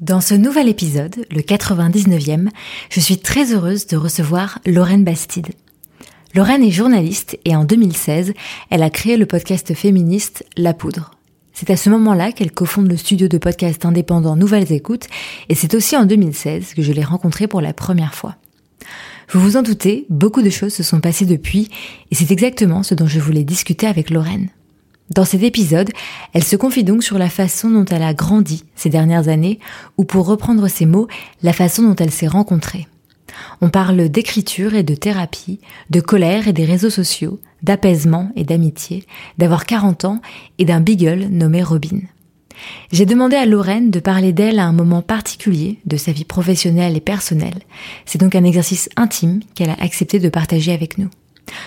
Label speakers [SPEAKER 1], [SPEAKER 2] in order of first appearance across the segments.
[SPEAKER 1] Dans ce nouvel épisode, le 99e, je suis très heureuse de recevoir Lorraine Bastide. Lorraine est journaliste et en 2016, elle a créé le podcast féministe La Poudre. C'est à ce moment-là qu'elle cofonde le studio de podcast indépendant Nouvelles Écoutes et c'est aussi en 2016 que je l'ai rencontrée pour la première fois. Vous vous en doutez, beaucoup de choses se sont passées depuis et c'est exactement ce dont je voulais discuter avec Lorraine. Dans cet épisode, elle se confie donc sur la façon dont elle a grandi ces dernières années, ou pour reprendre ses mots, la façon dont elle s'est rencontrée. On parle d'écriture et de thérapie, de colère et des réseaux sociaux, d'apaisement et d'amitié, d'avoir 40 ans et d'un beagle nommé Robin. J'ai demandé à Lorraine de parler d'elle à un moment particulier de sa vie professionnelle et personnelle. C'est donc un exercice intime qu'elle a accepté de partager avec nous.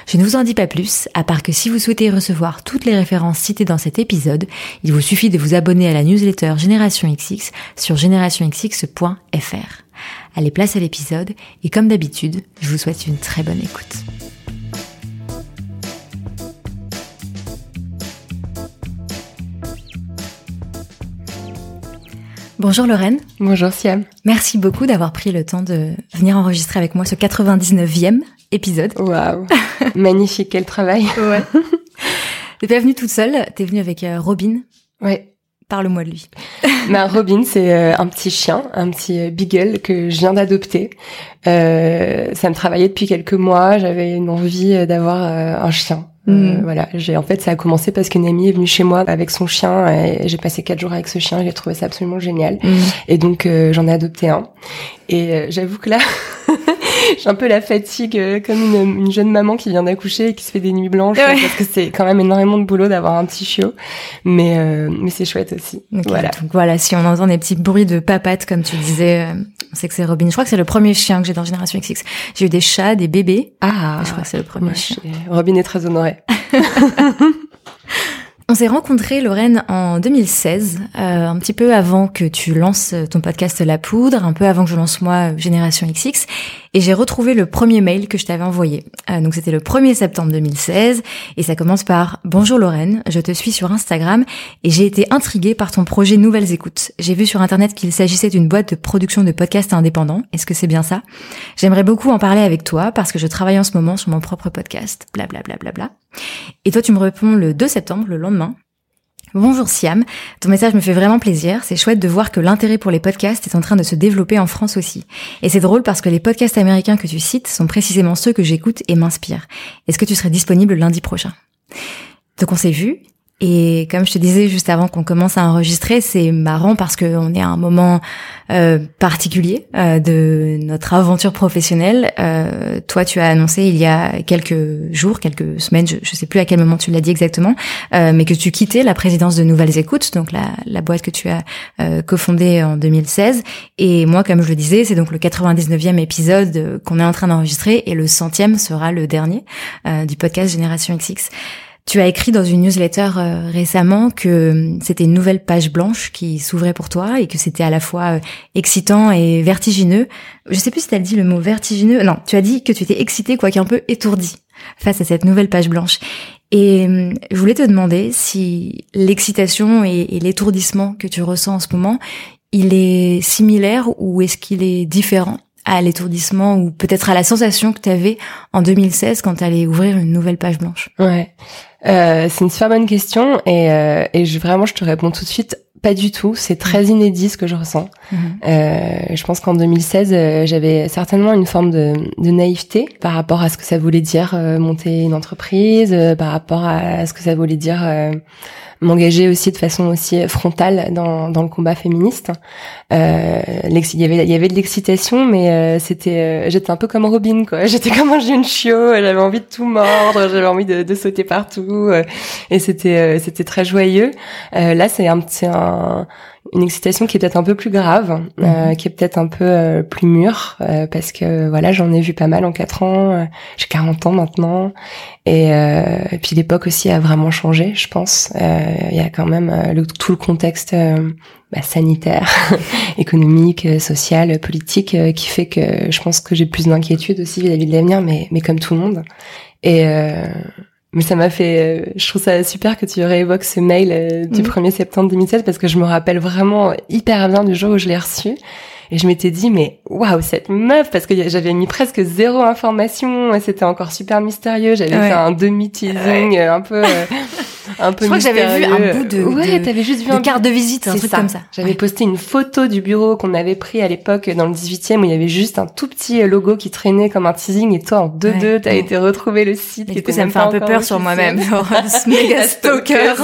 [SPEAKER 1] Je ne vous en dis pas plus, à part que si vous souhaitez recevoir toutes les références citées dans cet épisode, il vous suffit de vous abonner à la newsletter Génération XX sur générationxx.fr. Allez, place à l'épisode, et comme d'habitude, je vous souhaite une très bonne écoute. Bonjour Lorraine.
[SPEAKER 2] Bonjour Siam.
[SPEAKER 1] Merci beaucoup d'avoir pris le temps de venir enregistrer avec moi ce 99e épisode.
[SPEAKER 2] Waouh. Magnifique, quel travail.
[SPEAKER 1] Ouais. T'es pas venue toute seule, t'es venue avec euh, Robin.
[SPEAKER 2] Ouais.
[SPEAKER 1] Parle-moi de lui.
[SPEAKER 2] Ma Robin, c'est euh, un petit chien, un petit euh, beagle que je viens d'adopter. Euh, ça me travaillait depuis quelques mois. J'avais une envie d'avoir un chien.
[SPEAKER 1] Mhm.
[SPEAKER 2] voilà, j'ai en fait ça a commencé parce qu'une amie est venue chez moi avec son chien et j'ai passé quatre jours avec ce chien. J'ai trouvé ça absolument génial
[SPEAKER 1] Mhm.
[SPEAKER 2] et donc j'en ai adopté un. Et j'avoue que là, j'ai un peu la fatigue euh, comme une, une, jeune maman qui vient d'accoucher et qui se fait des nuits blanches
[SPEAKER 1] Ouais.
[SPEAKER 2] parce que c'est quand même énormément de boulot d'avoir un petit chiot mais euh, mais c'est chouette aussi voilà
[SPEAKER 1] Donc voilà, si on entend des petits bruits de papates, comme tu disais, euh, on sait que c'est Robin. Je crois que c'est le premier chien que j'ai dans Génération XX. J'ai eu des chats, des bébés.
[SPEAKER 2] ah
[SPEAKER 1] Je crois que c'est le premier
[SPEAKER 2] Ouais,
[SPEAKER 1] chien.
[SPEAKER 2] Robin est très honorée
[SPEAKER 1] On s'est rencontrés, Lorraine, en 2016, euh, un petit peu avant que tu lances ton podcast La Poudre, un peu avant que je lance moi euh, Génération XX, et j'ai retrouvé le premier mail que je t'avais envoyé. Euh, donc c'était le 1er septembre 2016, et ça commence par « Bonjour Lorraine, je te suis sur Instagram, et j'ai été intriguée par ton projet Nouvelles Écoutes. J'ai vu sur Internet qu'il s'agissait d'une boîte de production de podcasts indépendants. Est-ce que c'est bien ça? J'aimerais beaucoup en parler avec toi, parce que je travaille en ce moment sur mon propre podcast. Blablabla. Bla, bla, bla. Et toi, tu me réponds le 2 septembre, le lendemain. Bonjour Siam, ton message me fait vraiment plaisir, c'est chouette de voir que l'intérêt pour les podcasts est en train de se développer en France aussi. Et c'est drôle parce que les podcasts américains que tu cites sont précisément ceux que j'écoute et m'inspirent. Est-ce que tu serais disponible lundi prochain? Donc on s'est vu, et comme je te disais juste avant qu'on commence à enregistrer, c'est marrant parce qu'on est à un moment euh, particulier euh, de notre aventure professionnelle. Euh, toi, tu as annoncé il y a quelques jours, quelques semaines, je, je sais plus à quel moment tu l'as dit exactement, euh, mais que tu quittais la présidence de Nouvelles Écoutes, donc la, la boîte que tu as cofondée en 2016. Et moi, comme je le disais, c'est donc le 99e épisode qu'on est en train d'enregistrer et le centième sera le dernier du podcast Génération XX. Tu as écrit dans une newsletter euh, récemment que euh, c'était une nouvelle page blanche qui s'ouvrait pour toi et que c'était à la fois euh, excitant et vertigineux. Je sais plus si tu as dit le mot vertigineux. Non, tu as dit que tu étais excité quoique un peu étourdi face à cette nouvelle page blanche. Et je voulais te demander si l'excitation et, et l'étourdissement que tu ressens en ce moment, il est similaire ou est-ce qu'il est différent? À l'étourdissement ou peut-être à la sensation que tu avais en 2016 quand tu allais ouvrir une nouvelle page blanche?
[SPEAKER 2] Ouais. Euh, c'est une super bonne question et, euh, et je, vraiment je te réponds tout de suite pas du tout. C'est très inédit ce que je ressens.
[SPEAKER 1] Mhm.
[SPEAKER 2] Euh, je pense qu'en 2016, euh, j'avais certainement une forme de, de naïveté par rapport à ce que ça voulait dire euh, monter une entreprise, euh, par rapport à ce que ça voulait dire euh, m'engager aussi de façon aussi frontale dans, dans le combat féministe. Euh, il y avait il y avait de l'excitation, mais euh, c'était euh, j'étais un peu comme Robin quoi. J'étais comme un jeune chiot. J'avais envie de tout mordre, j'avais envie de, de, sauter partout, et c'était c'était très joyeux. là, c'est un c'est un une excitation qui est peut-être un peu plus grave, euh, mhm. qui est peut-être un peu euh, plus mûre, euh, parce que voilà, j'en ai vu pas mal en quatre ans. J'ai 40 ans maintenant, et, et puis l'époque aussi a vraiment changé, je pense. Il y a quand même le, tout le contexte bah, sanitaire, économique, social, politique, qui fait que je pense que j'ai plus d'inquiétude aussi vis-à-vis de l'avenir, mais mais comme tout le monde. Et mais ça m'a fait, euh, je trouve ça super que tu réévoques ce mail euh, du 1er septembre 2016 parce que je me rappelle vraiment hyper bien du jour où je l'ai reçu. Et je m'étais dit, mais waouh, cette meuf, parce que j'avais mis presque zéro information, c'était encore super mystérieux, j'avais fait un demi-teasing euh, un peu un peu
[SPEAKER 1] Je crois que j'avais vu un bout de, ouais, t'avais juste vu un carte de visite, un truc comme ça.
[SPEAKER 2] J'avais posté une photo du bureau qu'on avait pris à l'époque dans le 18e où il y avait juste un tout petit logo qui traînait comme un teasing et toi en 2-2 deux, t'as été retrouver le site.
[SPEAKER 1] Et du coup, ça me fait un peu peur sur moi-même, ce méga stalker.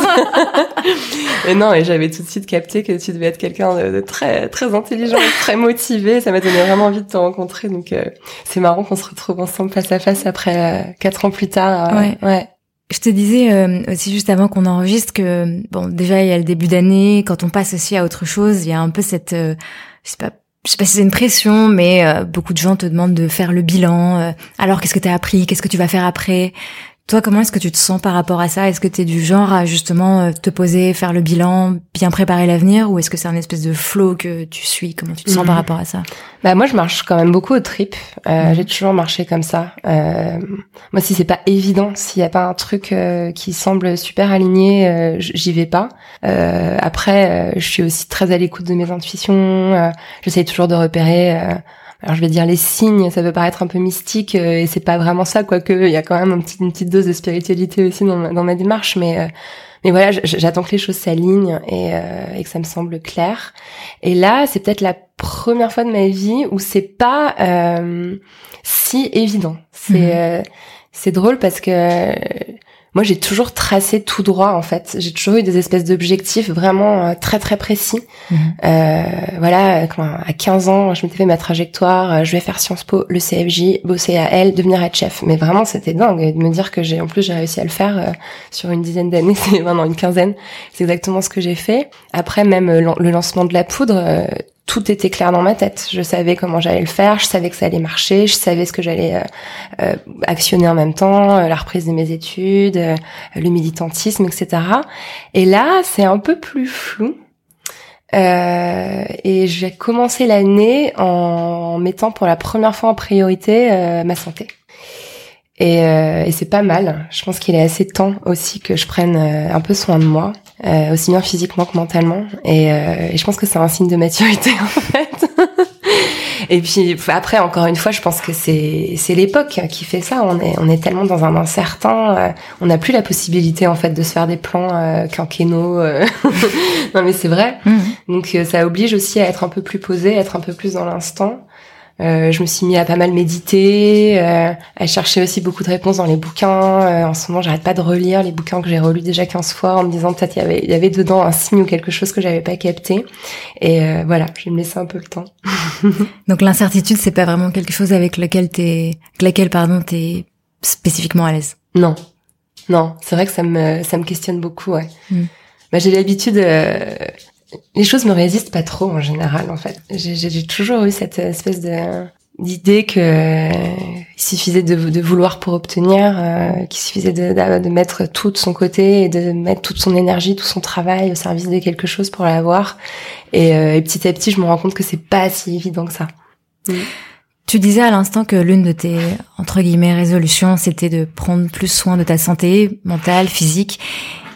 [SPEAKER 2] et non, et j'avais tout de suite capté que tu devais être quelqu'un de, très très intelligent, très motivé. Ça m'a donné vraiment envie de te rencontrer. Donc euh, c'est marrant qu'on se retrouve ensemble face à face après euh, quatre ans plus tard.
[SPEAKER 1] Euh, ouais. ouais. Je te disais euh, aussi juste avant qu'on enregistre que bon déjà il y a le début d'année quand on passe aussi à autre chose il y a un peu cette euh, je sais pas je sais pas si c'est une pression mais euh, beaucoup de gens te demandent de faire le bilan alors qu'est-ce que tu as appris qu'est-ce que tu vas faire après? Toi, comment est-ce que tu te sens par rapport à ça? Est-ce que tu es du genre à justement euh, te poser, faire le bilan, bien préparer l'avenir? Ou est-ce que c'est un espèce de flow que tu suis? Comment tu te sens par mhm. rapport à ça?
[SPEAKER 2] Bah moi, je marche quand même beaucoup au trip. Euh. J'ai toujours marché comme ça. Euh, moi, si c'est pas évident, s'il y a pas un truc euh, qui semble super aligné, euh, j'y vais pas. après, je suis aussi très à l'écoute de mes intuitions. J'essaye toujours de repérer alors je vais dire les signes, ça peut paraître un peu mystique euh, et c'est pas vraiment ça, quoique il y a quand même une petite dose de spiritualité aussi dans ma, dans ma démarche, mais euh, mais voilà, j'attends que les choses s'alignent et, euh, et, que ça me semble clair. Et là, c'est peut-être la première fois de ma vie où c'est pas si évident. C'est mmh. c'est drôle parce que moi, j'ai toujours tracé tout droit, en fait. J'ai toujours eu des espèces d'objectifs vraiment euh, très très précis. Mhm. Euh, voilà, à 15 ans, je m'étais fait ma trajectoire. Euh, je vais faire Sciences Po, le CFJ, bosser à elle, devenir head chef. Mais vraiment, c'était dingue de me dire que j'ai, en plus, j'ai réussi à le faire euh, sur une dizaine d'années. C'est vraiment une quinzaine. C'est exactement ce que j'ai fait. Après, même le lancement de la poudre tout était clair dans ma tête. Je savais comment j'allais le faire, je savais que ça allait marcher, je savais ce que j'allais euh, euh, actionner en même temps, euh, la reprise de mes études, le militantisme, etc. Et là, c'est un peu plus flou. et j'ai commencé l'année en mettant pour la première fois en priorité ma santé. Et, et c'est pas mal. Je pense qu'il est assez temps aussi que je prenne un peu soin de moi euh, aussi bien physiquement que mentalement. Et, euh, et je pense que c'est un signe de maturité en fait. et puis après, encore une fois, je pense que c'est c'est l'époque qui fait ça. On est on est tellement dans un incertain. Euh, on n'a plus la possibilité en fait de se faire des plans euh, quinquennaux. Euh. non mais c'est vrai. Mmh. Donc ça oblige aussi à être un peu plus posé, à être un peu plus dans l'instant. Euh, je me suis mis à pas mal méditer, euh, à chercher aussi beaucoup de réponses dans les bouquins. Euh, en ce moment, j'arrête pas de relire les bouquins que j'ai relus déjà 15 fois en me disant peut-être y avait, il y avait dedans un signe ou quelque chose que j'avais pas capté. Et voilà, je vais me laisser un peu le temps.
[SPEAKER 1] Donc l'incertitude, c'est pas vraiment quelque chose avec lequel t'es, laquelle pardon, t'es spécifiquement à l'aise?
[SPEAKER 2] Non, non, c'est vrai que ça me, ça me questionne beaucoup. Ouais. Mm. Bah, j'ai l'habitude les choses me résistent pas trop en général en fait. J'ai toujours eu cette espèce de d'idée que il suffisait de, de, vouloir pour obtenir, euh, qu'il suffisait de, de, mettre tout de son côté et de mettre toute son énergie, tout son travail au service de quelque chose pour l'avoir. Et, euh, et, petit à petit, je me rends compte que c'est pas si évident que ça.
[SPEAKER 1] Mm. Tu disais à l'instant que l'une de tes entre guillemets résolutions, c'était de prendre plus soin de ta santé mentale, physique.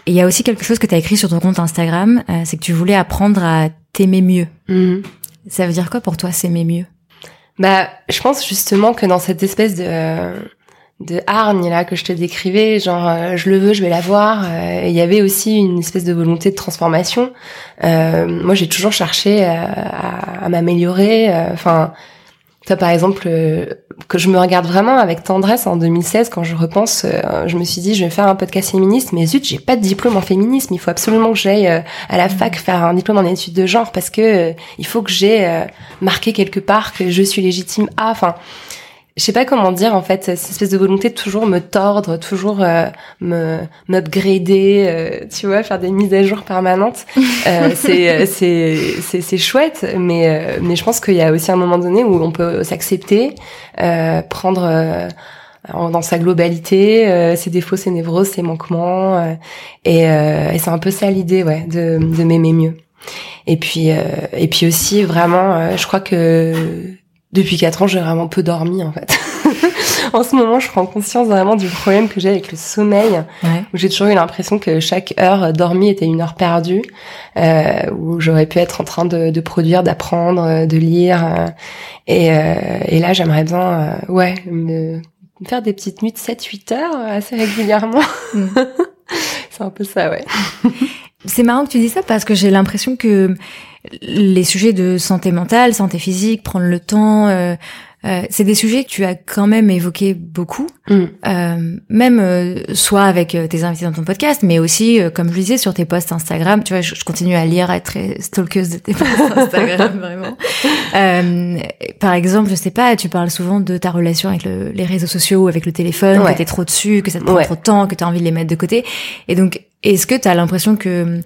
[SPEAKER 1] Et il y a aussi quelque chose que tu as écrit sur ton compte Instagram, euh, c'est que tu voulais apprendre à t'aimer mieux. Mhm. Ça veut dire quoi pour toi, s'aimer mieux?
[SPEAKER 2] Bah, je pense justement que dans cette espèce de de hargne là que je te décrivais, genre euh, je le veux, je vais l'avoir. Euh, il y avait aussi une espèce de volonté de transformation. moi, j'ai toujours cherché à, à m'améliorer. Enfin, Toi, par exemple, euh, que je me regarde vraiment avec tendresse en 2016, quand je repense, euh, je me suis dit, je vais faire un podcast féministe, mais zut, j'ai pas de diplôme en féminisme. Il faut absolument que j'aille euh, à la fac faire un diplôme en études de genre parce que il faut que j'ai marqué quelque part que je suis légitime à. Enfin, je sais pas comment dire en fait cette espèce de volonté de toujours me tordre toujours euh, me m'upgrader euh, tu vois faire des mises à jour permanentes. Euh, c'est c'est c'est c'est chouette mais mais je pense qu'il y a aussi un moment donné où on peut s'accepter prendre dans sa globalité ses défauts ses névroses ses manquements et, et c'est un peu ça l'idée ouais de de m'aimer mieux. Et puis et puis aussi vraiment je crois que depuis quatre ans, j'ai vraiment peu dormi en fait. en ce moment, je prends conscience vraiment du problème que j'ai avec le sommeil, où j'ai toujours eu l'impression que chaque heure dormie était une heure perdue, euh, où j'aurais pu être en train de, de produire, d'apprendre, de lire. Euh, et, euh, et, là, j'aimerais bien, euh, ouais, me, faire des petites nuits de 7-8 heures assez régulièrement. Mm. C'est un peu ça, ouais.
[SPEAKER 1] C'est marrant que tu dis ça parce que j'ai l'impression que les sujets de santé mentale, santé physique, prendre le temps, euh, euh, c'est des sujets que tu as quand même évoqués beaucoup, mm. euh, même euh, soit avec euh, tes invités dans ton podcast, mais aussi, comme je le disais, sur tes posts Instagram. Tu vois, je, continue à lire, à être très stalkeuse de tes posts Instagram, vraiment. par exemple, je sais pas, tu parles souvent de ta relation avec le, les réseaux sociaux, avec le téléphone, que t'es trop dessus, que ça te prend trop de temps, que t'as envie de les mettre de côté. Et donc, est-ce que t'as l'impression que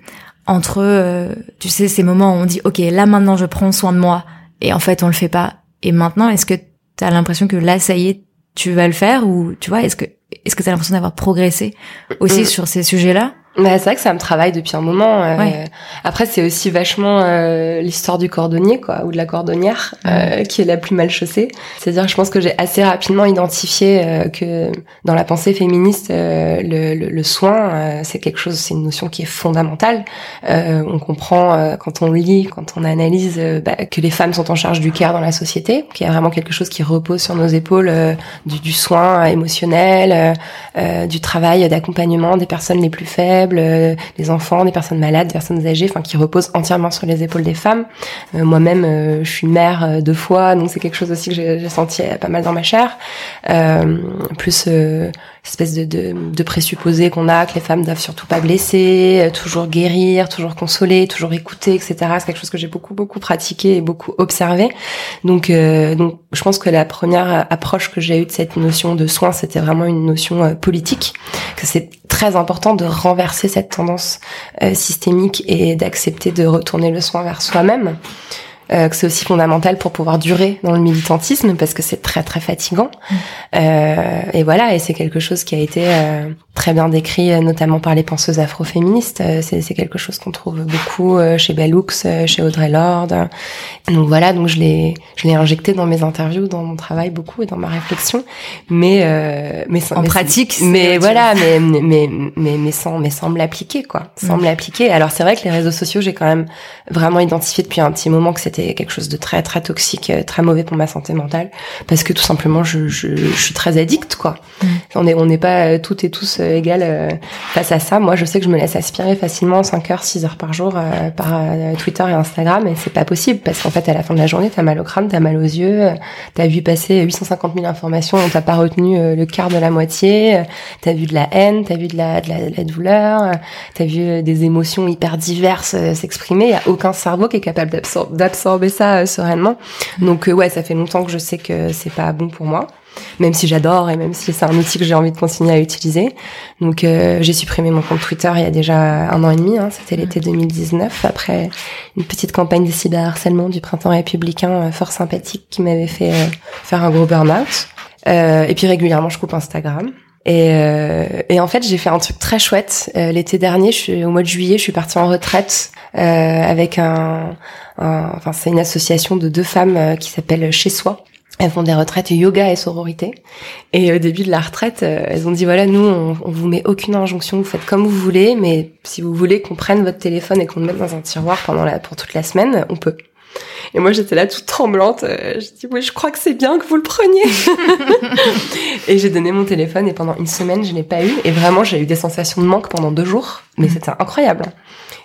[SPEAKER 1] entre, euh, tu sais, ces moments où on dit, ok, là maintenant je prends soin de moi, et en fait on le fait pas. Et maintenant, est-ce que tu as l'impression que là, ça y est, tu vas le faire, ou tu vois, est-ce que est-ce que tu as l'impression d'avoir progressé aussi mm. sur ces sujets-là?
[SPEAKER 2] Bah, c'est vrai que ça me travaille depuis un moment. Euh, Après, c'est aussi vachement euh, l'histoire du cordonnier, quoi, ou de la cordonnière, euh, qui est la plus mal chaussée. C'est-à-dire, je pense que j'ai assez rapidement identifié euh, que dans la pensée féministe, euh, le, le, le, soin, c'est quelque chose, c'est une notion qui est fondamentale. on comprend quand on lit, quand on analyse, bah, que les femmes sont en charge du care dans la société, qu'il y a vraiment quelque chose qui repose sur nos épaules, du, du, soin émotionnel, du travail d'accompagnement des personnes les plus faibles euh, des enfants, des personnes malades, des personnes âgées, enfin qui reposent entièrement sur les épaules des femmes. Euh, moi-même, euh, je suis mère deux fois, donc c'est quelque chose aussi que j'ai senti pas mal dans ma chair. plus espèce de, de, de présupposé qu'on a que les femmes doivent surtout pas blesser, toujours guérir, toujours consoler, toujours écouter, etc. C'est quelque chose que j'ai beaucoup beaucoup pratiqué et beaucoup observé. Donc donc je pense que la première approche que j'ai eue de cette notion de soin, c'était vraiment une notion politique, que c'est très important de renverser cette tendance euh, systémique et d'accepter de retourner le soin vers soi-même. Euh, que c'est aussi fondamental pour pouvoir durer dans le militantisme parce que c'est très très fatigant. Mm. Euh, et voilà, et c'est quelque chose qui a été euh, très bien décrit, euh, notamment par les penseuses afroféministes. C'est, c'est quelque chose qu'on trouve beaucoup chez Bellux, chez Audrey Lorde. Donc voilà, donc je l'ai je l'ai injecté dans mes interviews, dans mon travail beaucoup et dans ma réflexion. Mais mais
[SPEAKER 1] en pratique,
[SPEAKER 2] mais voilà, mais, mais mais mais sans mais sans me l'appliquer quoi, sans mm. me l'appliquer. Alors c'est vrai que les réseaux sociaux, j'ai quand même vraiment identifié depuis un petit moment que c'était quelque chose de très très toxique, euh, très mauvais pour ma santé mentale, parce que tout simplement je, je, je suis très addict quoi. Mm. On est on n'est pas euh, toutes et tous euh, égales face à ça. Moi je sais que je me laisse aspirer facilement 5 heures, 6 heures par jour par Twitter et Instagram, et c'est pas possible parce qu'en fait à la fin de la journée t'as mal au crâne, t'as mal aux yeux, t'as vu passer 850 000 informations, on t'a pas retenu le quart de la moitié, t'as vu de la haine, t'as vu de la, de la, de la douleur, t'as vu des émotions hyper diverses s'exprimer. Il y a aucun cerveau qui est capable d'absorber absorber ça euh, sereinement. Donc euh, ouais, ça fait longtemps que je sais que c'est pas bon pour moi même si j'adore et même si c'est un outil que j'ai envie de continuer à utiliser. Donc euh, j'ai supprimé mon compte Twitter il y a déjà un an et demi, hein, c'était l'été 2019, après une petite campagne de cyberharcèlement du printemps républicain fort sympathique qui m'avait fait faire un gros burn-out. et puis régulièrement je coupe Instagram. Et, et en fait j'ai fait un truc très chouette. l'été dernier, je suis, au mois de juillet, je suis partie en retraite avec un, enfin c'est une association de deux femmes euh, qui s'appelle Chez Soi. Elles font des retraites yoga et sororité. Et au début de la retraite, euh, elles ont dit voilà, nous, on, on vous met aucune injonction, vous faites comme vous voulez, mais si vous voulez qu'on prenne votre téléphone et qu'on le mette dans un tiroir pendant la, pour toute la semaine, on peut. Et moi, j'étais là toute tremblante. Euh, je dis oui, je crois que c'est bien que vous le preniez. et j'ai donné mon téléphone et pendant une semaine, je l'ai pas eu. Et vraiment, j'ai eu des sensations de manque pendant deux jours. mais c'était incroyable.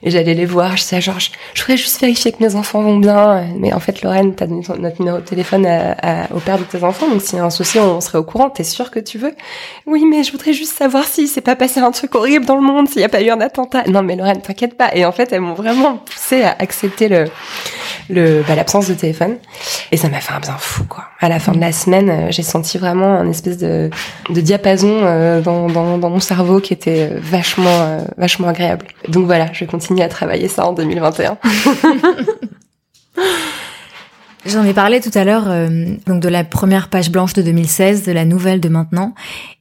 [SPEAKER 2] Et j'allais les voir, je disais genre, je, voudrais juste vérifier que mes enfants vont bien. Mais en fait, Lorraine, t'as donné notre numéro de téléphone au père de tes enfants, donc s'il y a un souci, on serait au courant. T'es sûr que tu veux Oui, mais je voudrais juste savoir si s'est pas passé un truc horrible dans le monde, s'il n'y a pas eu un attentat. Non, mais Lorraine, t'inquiète pas. Et en fait, elles m'ont vraiment poussé à accepter le, bah, l'absence de téléphone. Et ça m'a fait un bien fou, quoi. À la fin de la semaine, euh, j'ai senti vraiment un espèce de, diapason euh, dans, mon cerveau qui était euh, vachement, vachement agréable. Donc voilà, je vais continuer à travailler ça en 2021.
[SPEAKER 1] J'en ai parlé tout à l'heure, donc de la première page blanche de 2016, de la nouvelle de maintenant.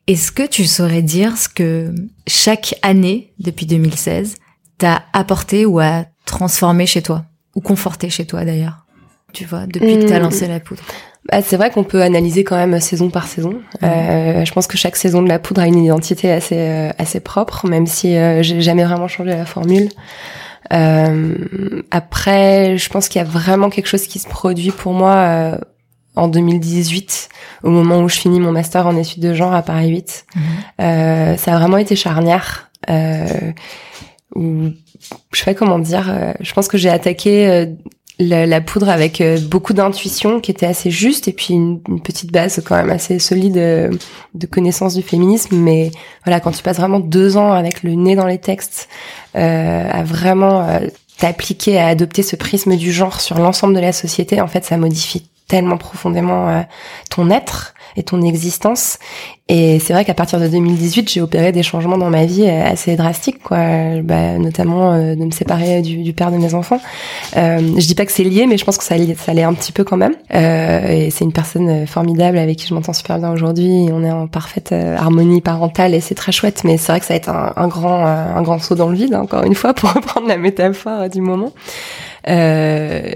[SPEAKER 1] Est-ce que tu saurais dire ce que chaque année depuis 2016 t'a apporté ou a transformé chez toi? Ou conforté chez toi d'ailleurs? Tu vois, depuis que tu as hmm. lancé la poudre.
[SPEAKER 2] Bah, c'est vrai qu'on peut analyser quand même saison par saison. Euh, je pense que chaque saison de la poudre a une identité assez euh, assez propre, même si euh, j'ai jamais vraiment changé la formule. Euh, après, je pense qu'il y a vraiment quelque chose qui se produit pour moi euh, en 2018, au moment où je finis mon master en études de genre à Paris 8. Mhm. ça a vraiment été charnière. où je sais pas comment dire. Euh, je pense que j'ai attaqué euh, la, poudre avec euh, beaucoup d'intuition qui était assez juste et puis une, petite base quand même assez solide de connaissance du féminisme. Mais voilà, quand tu passes vraiment deux ans avec le nez dans les textes, à vraiment t'appliquer à adopter ce prisme du genre sur l'ensemble de la société, en fait, ça modifie tellement profondément ton être et ton existence. Et c'est vrai qu'à partir de 2018, j'ai opéré des changements dans ma vie euh, assez drastiques, quoi. Bah, notamment euh, de me séparer du, du, père de mes enfants. Euh, je dis pas que c'est lié, mais je pense que ça, ça l'est un petit peu quand même. Euh, et c'est une personne formidable avec qui je m'entends super bien aujourd'hui. On est en parfaite harmonie parentale et c'est très chouette. Mais c'est vrai que ça va être un, un grand, un grand saut dans le vide, encore une fois, pour reprendre la métaphore du moment. Euh,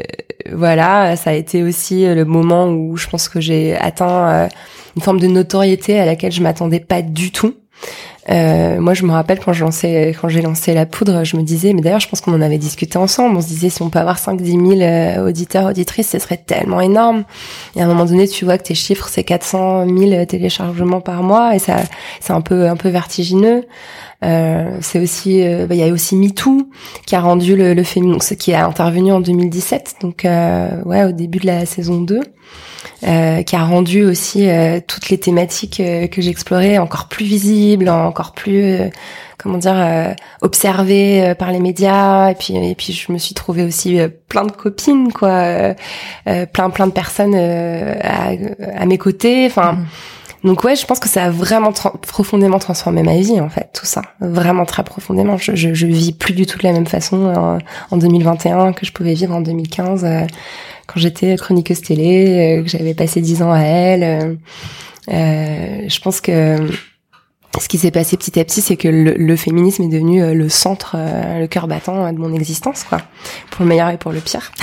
[SPEAKER 2] voilà, ça a été aussi le moment où je pense que j'ai atteint euh, une forme de notoriété à laquelle je m'attendais pas du tout. Euh, moi, je me rappelle quand j'ai lancé la poudre, je me disais, mais d'ailleurs, je pense qu'on en avait discuté ensemble. On se disait, si on peut avoir 5 10 000 euh, auditeurs, auditrices, ce serait tellement énorme. Et à un moment donné, tu vois que tes chiffres, c'est 400 000 téléchargements par mois, et ça, c'est un peu, un peu vertigineux. Euh, c'est aussi, euh, bah, il y a aussi MeToo qui a rendu le, le féminin, ce qui a intervenu en 2017, donc ouais, au début de la saison 2. Euh, qui a rendu aussi toutes les thématiques que j'explorais encore plus visibles, encore plus comment dire observées par les médias et puis et puis je me suis trouvée aussi plein de copines quoi, plein plein de personnes à, à, mes côtés, enfin mmh. Donc ouais, je pense que ça a vraiment profondément transformé ma vie en fait, tout ça, vraiment très profondément. Je, je, je vis plus du tout de la même façon en, 2021 que je pouvais vivre en 2015 euh, quand j'étais chroniqueuse télé, euh, que j'avais passé dix ans à elle. Euh, euh, je pense que ce qui s'est passé petit à petit, c'est que le, le, féminisme est devenu le centre, le cœur battant de mon existence, quoi, pour le meilleur et pour le pire.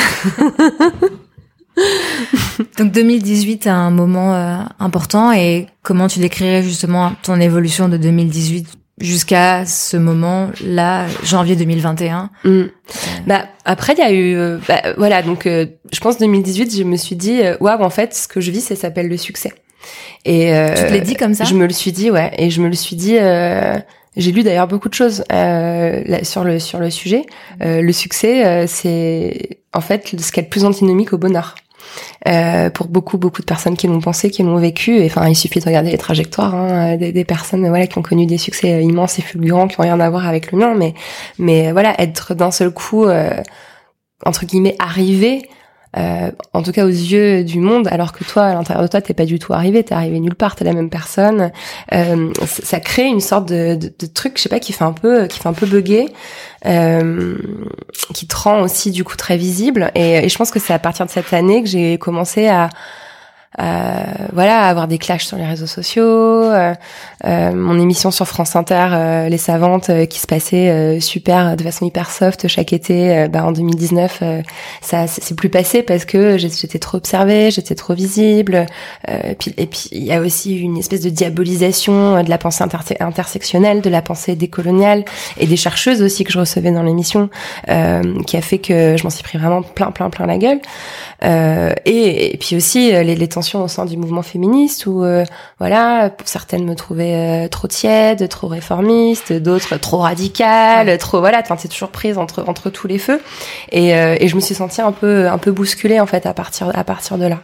[SPEAKER 1] Donc 2018 a un moment euh, important et comment tu décrirais justement ton évolution de 2018 jusqu'à ce moment-là, janvier 2021 mm.
[SPEAKER 2] Bah après il y a eu euh, bah, voilà donc euh, je pense 2018 je me suis dit waouh en fait ce que je vis ça s'appelle le succès.
[SPEAKER 1] Et tu te l'as dit comme ça
[SPEAKER 2] Je me le suis dit ouais et je me le suis dit j'ai lu d'ailleurs beaucoup de choses sur le sur le sujet. le succès, c'est en fait ce qui est le plus antinomique au bonheur. Euh, pour beaucoup beaucoup de personnes qui l'ont pensé, qui l'ont vécu. Et enfin, il suffit de regarder les trajectoires hein, des, des, personnes voilà qui ont connu des succès euh, immenses et fulgurants qui ont rien à voir avec le mien. Mais mais voilà, être d'un seul coup euh, entre guillemets arrivé euh, en tout cas aux yeux du monde, alors que toi, à l'intérieur de toi, t'es pas du tout arrivé, t'es arrivé nulle part, t'es la même personne. Euh, ça crée une sorte de, de, de, truc, je sais pas, qui fait un peu, qui fait un peu bugger, euh, qui te rend aussi du coup très visible. Et, et je pense que c'est à partir de cette année que j'ai commencé à voilà, avoir des clashs sur les réseaux sociaux, euh, euh, mon émission sur France Inter, Les Savantes, qui se passait super, de façon hyper soft chaque été. bah, en 2019, ça c'est plus passé parce que j'étais trop observée, j'étais trop visible. et puis et puis il y a aussi une espèce de diabolisation de la pensée intersectionnelle, de la pensée décoloniale et des chercheuses aussi que je recevais dans l'émission, qui a fait que je m'en suis pris vraiment plein plein plein la gueule. et, et puis aussi les, les temps au sein du mouvement féministe où voilà, certaines me trouvaient trop tiède, trop réformiste, d'autres trop radicale, trop voilà, c'est toujours prise entre entre tous les feux et, et je me suis sentie un peu un peu bousculée en fait à partir à partir de là.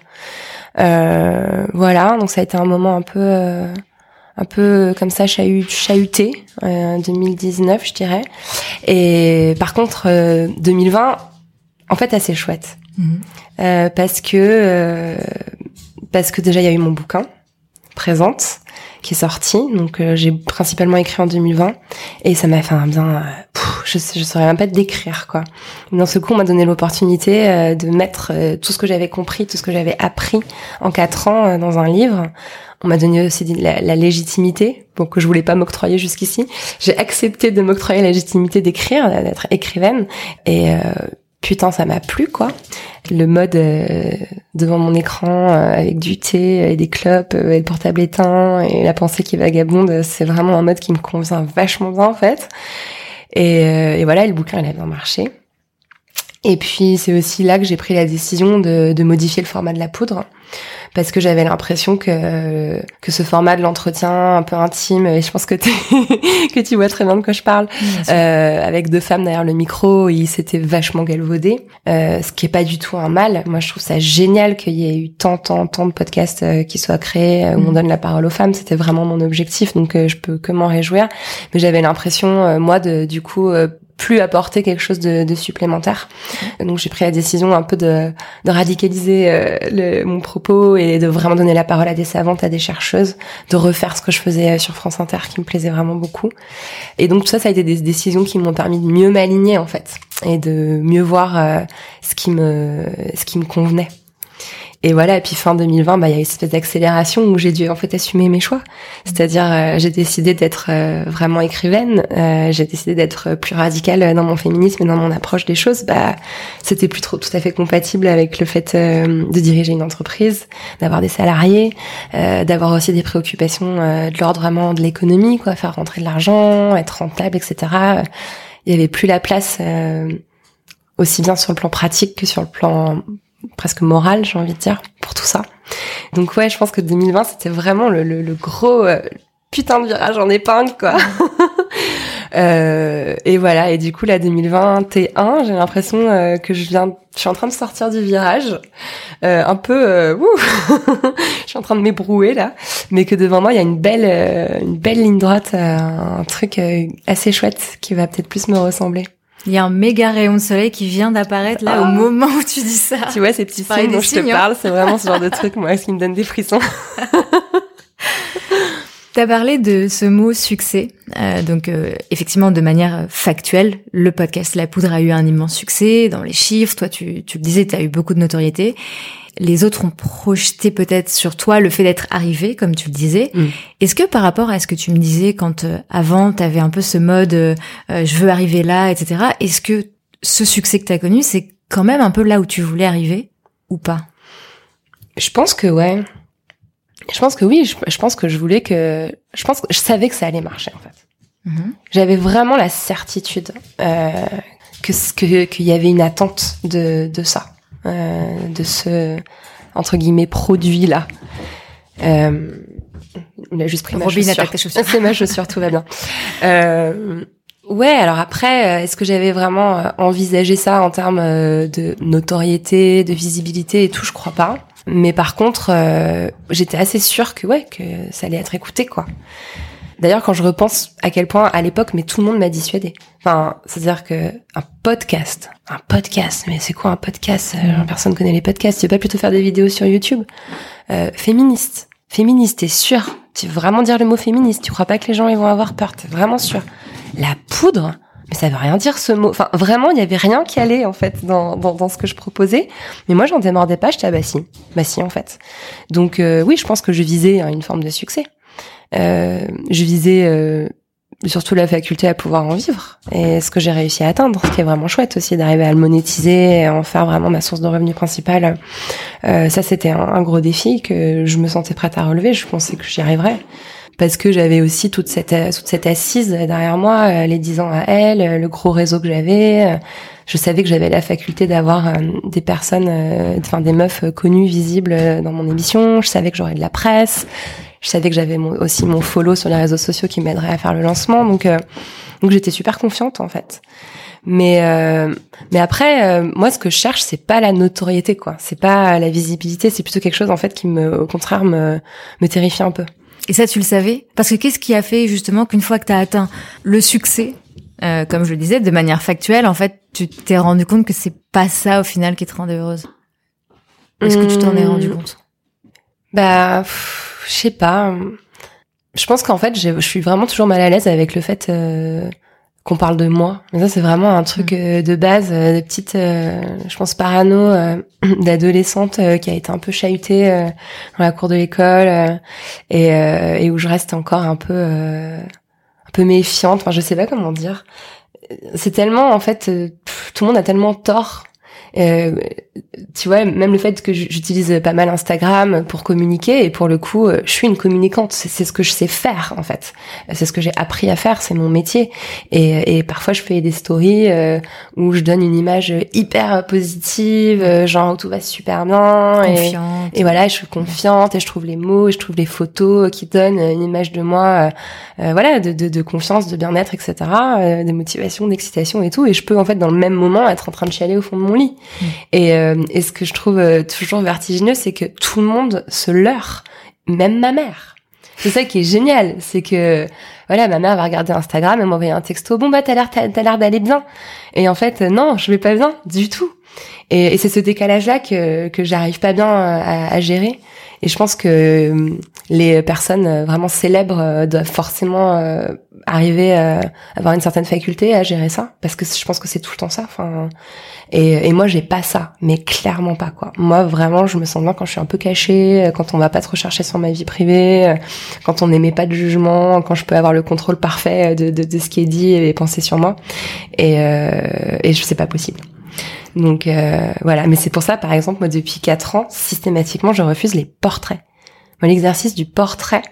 [SPEAKER 2] Euh, voilà, donc ça a été un moment un peu euh, un peu comme ça chahuté euh, 2019 je dirais et par contre 2020 euh, en fait assez chouette mhm. euh, parce que euh, parce que déjà il y a eu mon bouquin présente qui est sorti donc j'ai principalement écrit en 2020 et ça m'a fait un bien je je saurais même pas décrire quoi. Dans ce coup, on m'a donné l'opportunité euh, de mettre euh, tout ce que j'avais compris, tout ce que j'avais appris en quatre ans euh, dans un livre. On m'a donné aussi la, la légitimité, bon, que je voulais pas m'octroyer jusqu'ici. J'ai accepté de m'octroyer la légitimité d'écrire, d'être écrivaine, et putain, ça m'a plu, quoi. Le mode devant mon écran avec du thé et des clopes et le portable éteint et la pensée qui vagabonde, c'est vraiment un mode qui me convient vachement bien, en fait. Et, euh, et voilà, le bouquin, il a bien marché. Et puis c'est aussi là que j'ai pris la décision de, de, modifier le format de la poudre. Parce que j'avais l'impression que que ce format de l'entretien un peu intime et je pense que que tu vois très bien de quoi je parle euh, avec deux femmes derrière le micro il s'était vachement galvaudé euh, ce qui est pas du tout un mal. Moi je trouve ça génial qu'il y ait eu tant tant tant de podcasts euh, qui soient créés euh, où on mm. donne la parole aux femmes. C'était vraiment mon objectif donc euh, je peux que m'en réjouir. Mais j'avais l'impression moi de du coup plus apporter quelque chose de, de supplémentaire. Donc j'ai pris la décision un peu de, de radicaliser euh, le, mon propos et de vraiment donner la parole à des savantes, à des chercheuses, de refaire ce que je faisais sur France Inter qui me plaisait vraiment beaucoup. Et donc tout ça, ça a été des décisions qui m'ont permis de mieux m'aligner en fait et de mieux voir euh, ce qui me ce qui me convenait. Et voilà, et puis fin 2020, bah, il y a eu une espèce d'accélération où j'ai dû en fait assumer mes choix. C'est-à-dire, euh, j'ai décidé d'être euh, vraiment écrivaine, euh, j'ai décidé d'être plus radicale dans mon féminisme et dans mon approche des choses. Bah, c'était plus trop tout à fait compatible avec le fait de diriger une entreprise, d'avoir des salariés, d'avoir aussi des préoccupations de l'ordre vraiment de l'économie, quoi, faire rentrer de l'argent, être rentable, etc. Il y avait plus la place aussi bien sur le plan pratique que sur le plan presque morale, j'ai envie de dire, pour tout ça. Donc ouais, je pense que 2020, c'était vraiment le, le, gros euh, putain de virage en épingle, quoi. euh, et voilà, et du coup, là, 2021, j'ai l'impression euh, que je viens, je suis en train de sortir du virage, euh, un peu, ouh, je suis en train de m'ébrouer là, mais que devant moi, il y a une belle, une belle ligne droite, un truc assez chouette qui va peut-être plus me ressembler.
[SPEAKER 1] Il y a un méga rayon de soleil qui vient d'apparaître là au ah. moment où tu dis ça.
[SPEAKER 2] Tu vois ces petits signes dont je te parle, c'est vraiment ce genre de truc moi qui me donne des frissons.
[SPEAKER 1] Tu as parlé de ce mot succès. Euh, donc euh, effectivement, de manière factuelle, le podcast La Poudre a eu un immense succès dans les chiffres. Toi, tu, tu le disais, tu as eu beaucoup de notoriété les autres ont projeté peut-être sur toi le fait d'être arrivé, comme tu le disais. Mm. Est-ce que par rapport à ce que tu me disais quand euh, avant tu avais un peu ce mode euh, euh, je veux arriver là, etc. Est-ce que ce succès que tu as connu, c'est quand même un peu là où tu voulais arriver ou pas?
[SPEAKER 2] Je pense que ouais. Je pense que oui. Je, pense que je voulais que. Je pense que je savais que ça allait marcher en fait. Mm-hmm. J'avais vraiment la certitude que qu'il y avait une attente de de ça. Euh, de ce entre guillemets produit là. Euh, on a juste pris ma chaussure. C'est ma chaussure, tout va bien. Euh, ouais, alors après, est-ce que j'avais vraiment envisagé ça en termes de notoriété, de visibilité et tout? Je crois pas. Mais par contre, j'étais assez sûre que ouais, que ça allait être écouté, quoi. D'ailleurs, quand je repense à quel point à l'époque, mais tout le monde m'a dissuadé. Enfin, c'est-à-dire que un podcast, un podcast, mais c'est quoi un podcast euh, Personne connaît les podcasts. Tu veux pas plutôt faire des vidéos sur YouTube? Euh, Féministe, féministe, t'es sûr? Tu veux vraiment dire le mot féministe? Tu crois pas que les gens ils vont avoir peur? T'es vraiment sûr? La poudre? Mais ça veut rien dire ce mot. Enfin, vraiment, il y avait rien qui allait en fait dans, dans, dans ce que je proposais. Mais moi, j'en démordais pas. J'étais ah bah si, bah si en fait. Donc euh, oui, je pense que je visais une forme de succès. Euh, je visais euh, surtout la faculté à pouvoir en vivre et ce que j'ai réussi à atteindre, ce qui est vraiment chouette aussi d'arriver à le monétiser et en faire vraiment ma source de revenus principale. Euh, ça, c'était un, gros défi que je me sentais prête à relever. Je pensais que j'y arriverais parce que j'avais aussi toute cette toute cette assise derrière moi, les dix ans à elle, le gros réseau que j'avais. Je savais que j'avais la faculté d'avoir des personnes, enfin des meufs connues, visibles dans mon émission. Je savais que j'aurais de la presse. Je savais que j'avais aussi mon follow sur les réseaux sociaux qui m'aiderait à faire le lancement. Donc donc j'étais super confiante en fait. Mais euh, mais après, euh, moi, ce que je cherche, c'est pas la notoriété, quoi. C'est pas la visibilité. C'est plutôt quelque chose en fait qui me, au contraire, me me terrifie un peu.
[SPEAKER 1] Et ça, tu le savais? Parce que qu'est-ce qui a fait justement qu'une fois que tu as atteint le succès, euh, comme je le disais, de manière factuelle, en fait, tu t'es rendu compte que c'est pas ça au final qui te rendait heureuse? Est-ce que tu t'en es rendu compte?
[SPEAKER 2] Bah, je sais pas. Je pense qu'en fait, je suis vraiment toujours mal à l'aise avec le fait euh, qu'on parle de moi. Mais ça, c'est vraiment un truc mm. euh, de base, euh, de petite, euh, je pense, parano d'adolescente qui a été un peu chahutée dans la cour de l'école et, et où je reste encore un peu, un peu méfiante. Enfin, je sais pas comment dire. C'est tellement, en fait, tout le monde a tellement tort euh, tu vois, même le fait que j'utilise pas mal Instagram pour communiquer, et pour le coup, euh, je suis une communicante. C'est ce que je sais faire, en fait. C'est ce que j'ai appris à faire, c'est mon métier. Et, et, parfois, je fais des stories euh, où je donne une image hyper positive, euh, genre tout va super bien.
[SPEAKER 1] Confiante.
[SPEAKER 2] Et, voilà, je suis confiante, et je trouve les mots, et je trouve les photos qui donnent une image de moi, voilà, de, de, de, confiance, de bien-être, etc., de motivation, d'excitation et tout. Et je peux, en fait, dans le même moment, être en train de chialer au fond de mon lit. Et, euh, et ce que je trouve euh, toujours vertigineux, c'est que tout le monde se leurre, même ma mère. C'est ça qui est génial, c'est que voilà, ma mère va regarder Instagram et m'envoyer un texto. Bon bah t'as l'air t'as, l'air d'aller bien. Et en fait non, je vais pas bien du tout. Et, et c'est ce décalage-là que que j'arrive pas bien à, à, gérer. Et je pense que euh, les personnes vraiment célèbres doivent forcément arriver à avoir une certaine faculté à gérer ça, parce que je pense que c'est tout le temps ça. Enfin, et, et moi, j'ai pas ça, mais clairement pas quoi. Moi, vraiment, je me sens bien quand je suis un peu cachée, quand on va pas trop chercher sur ma vie privée, quand on n'émet pas de jugement, quand je peux avoir le contrôle parfait de, de, de ce qui est dit et penser sur moi. Et, euh, et sais pas possible. Donc euh, voilà, mais c'est pour ça, par exemple, moi depuis quatre ans, systématiquement, je refuse les portraits. Moi, l'exercice du portrait,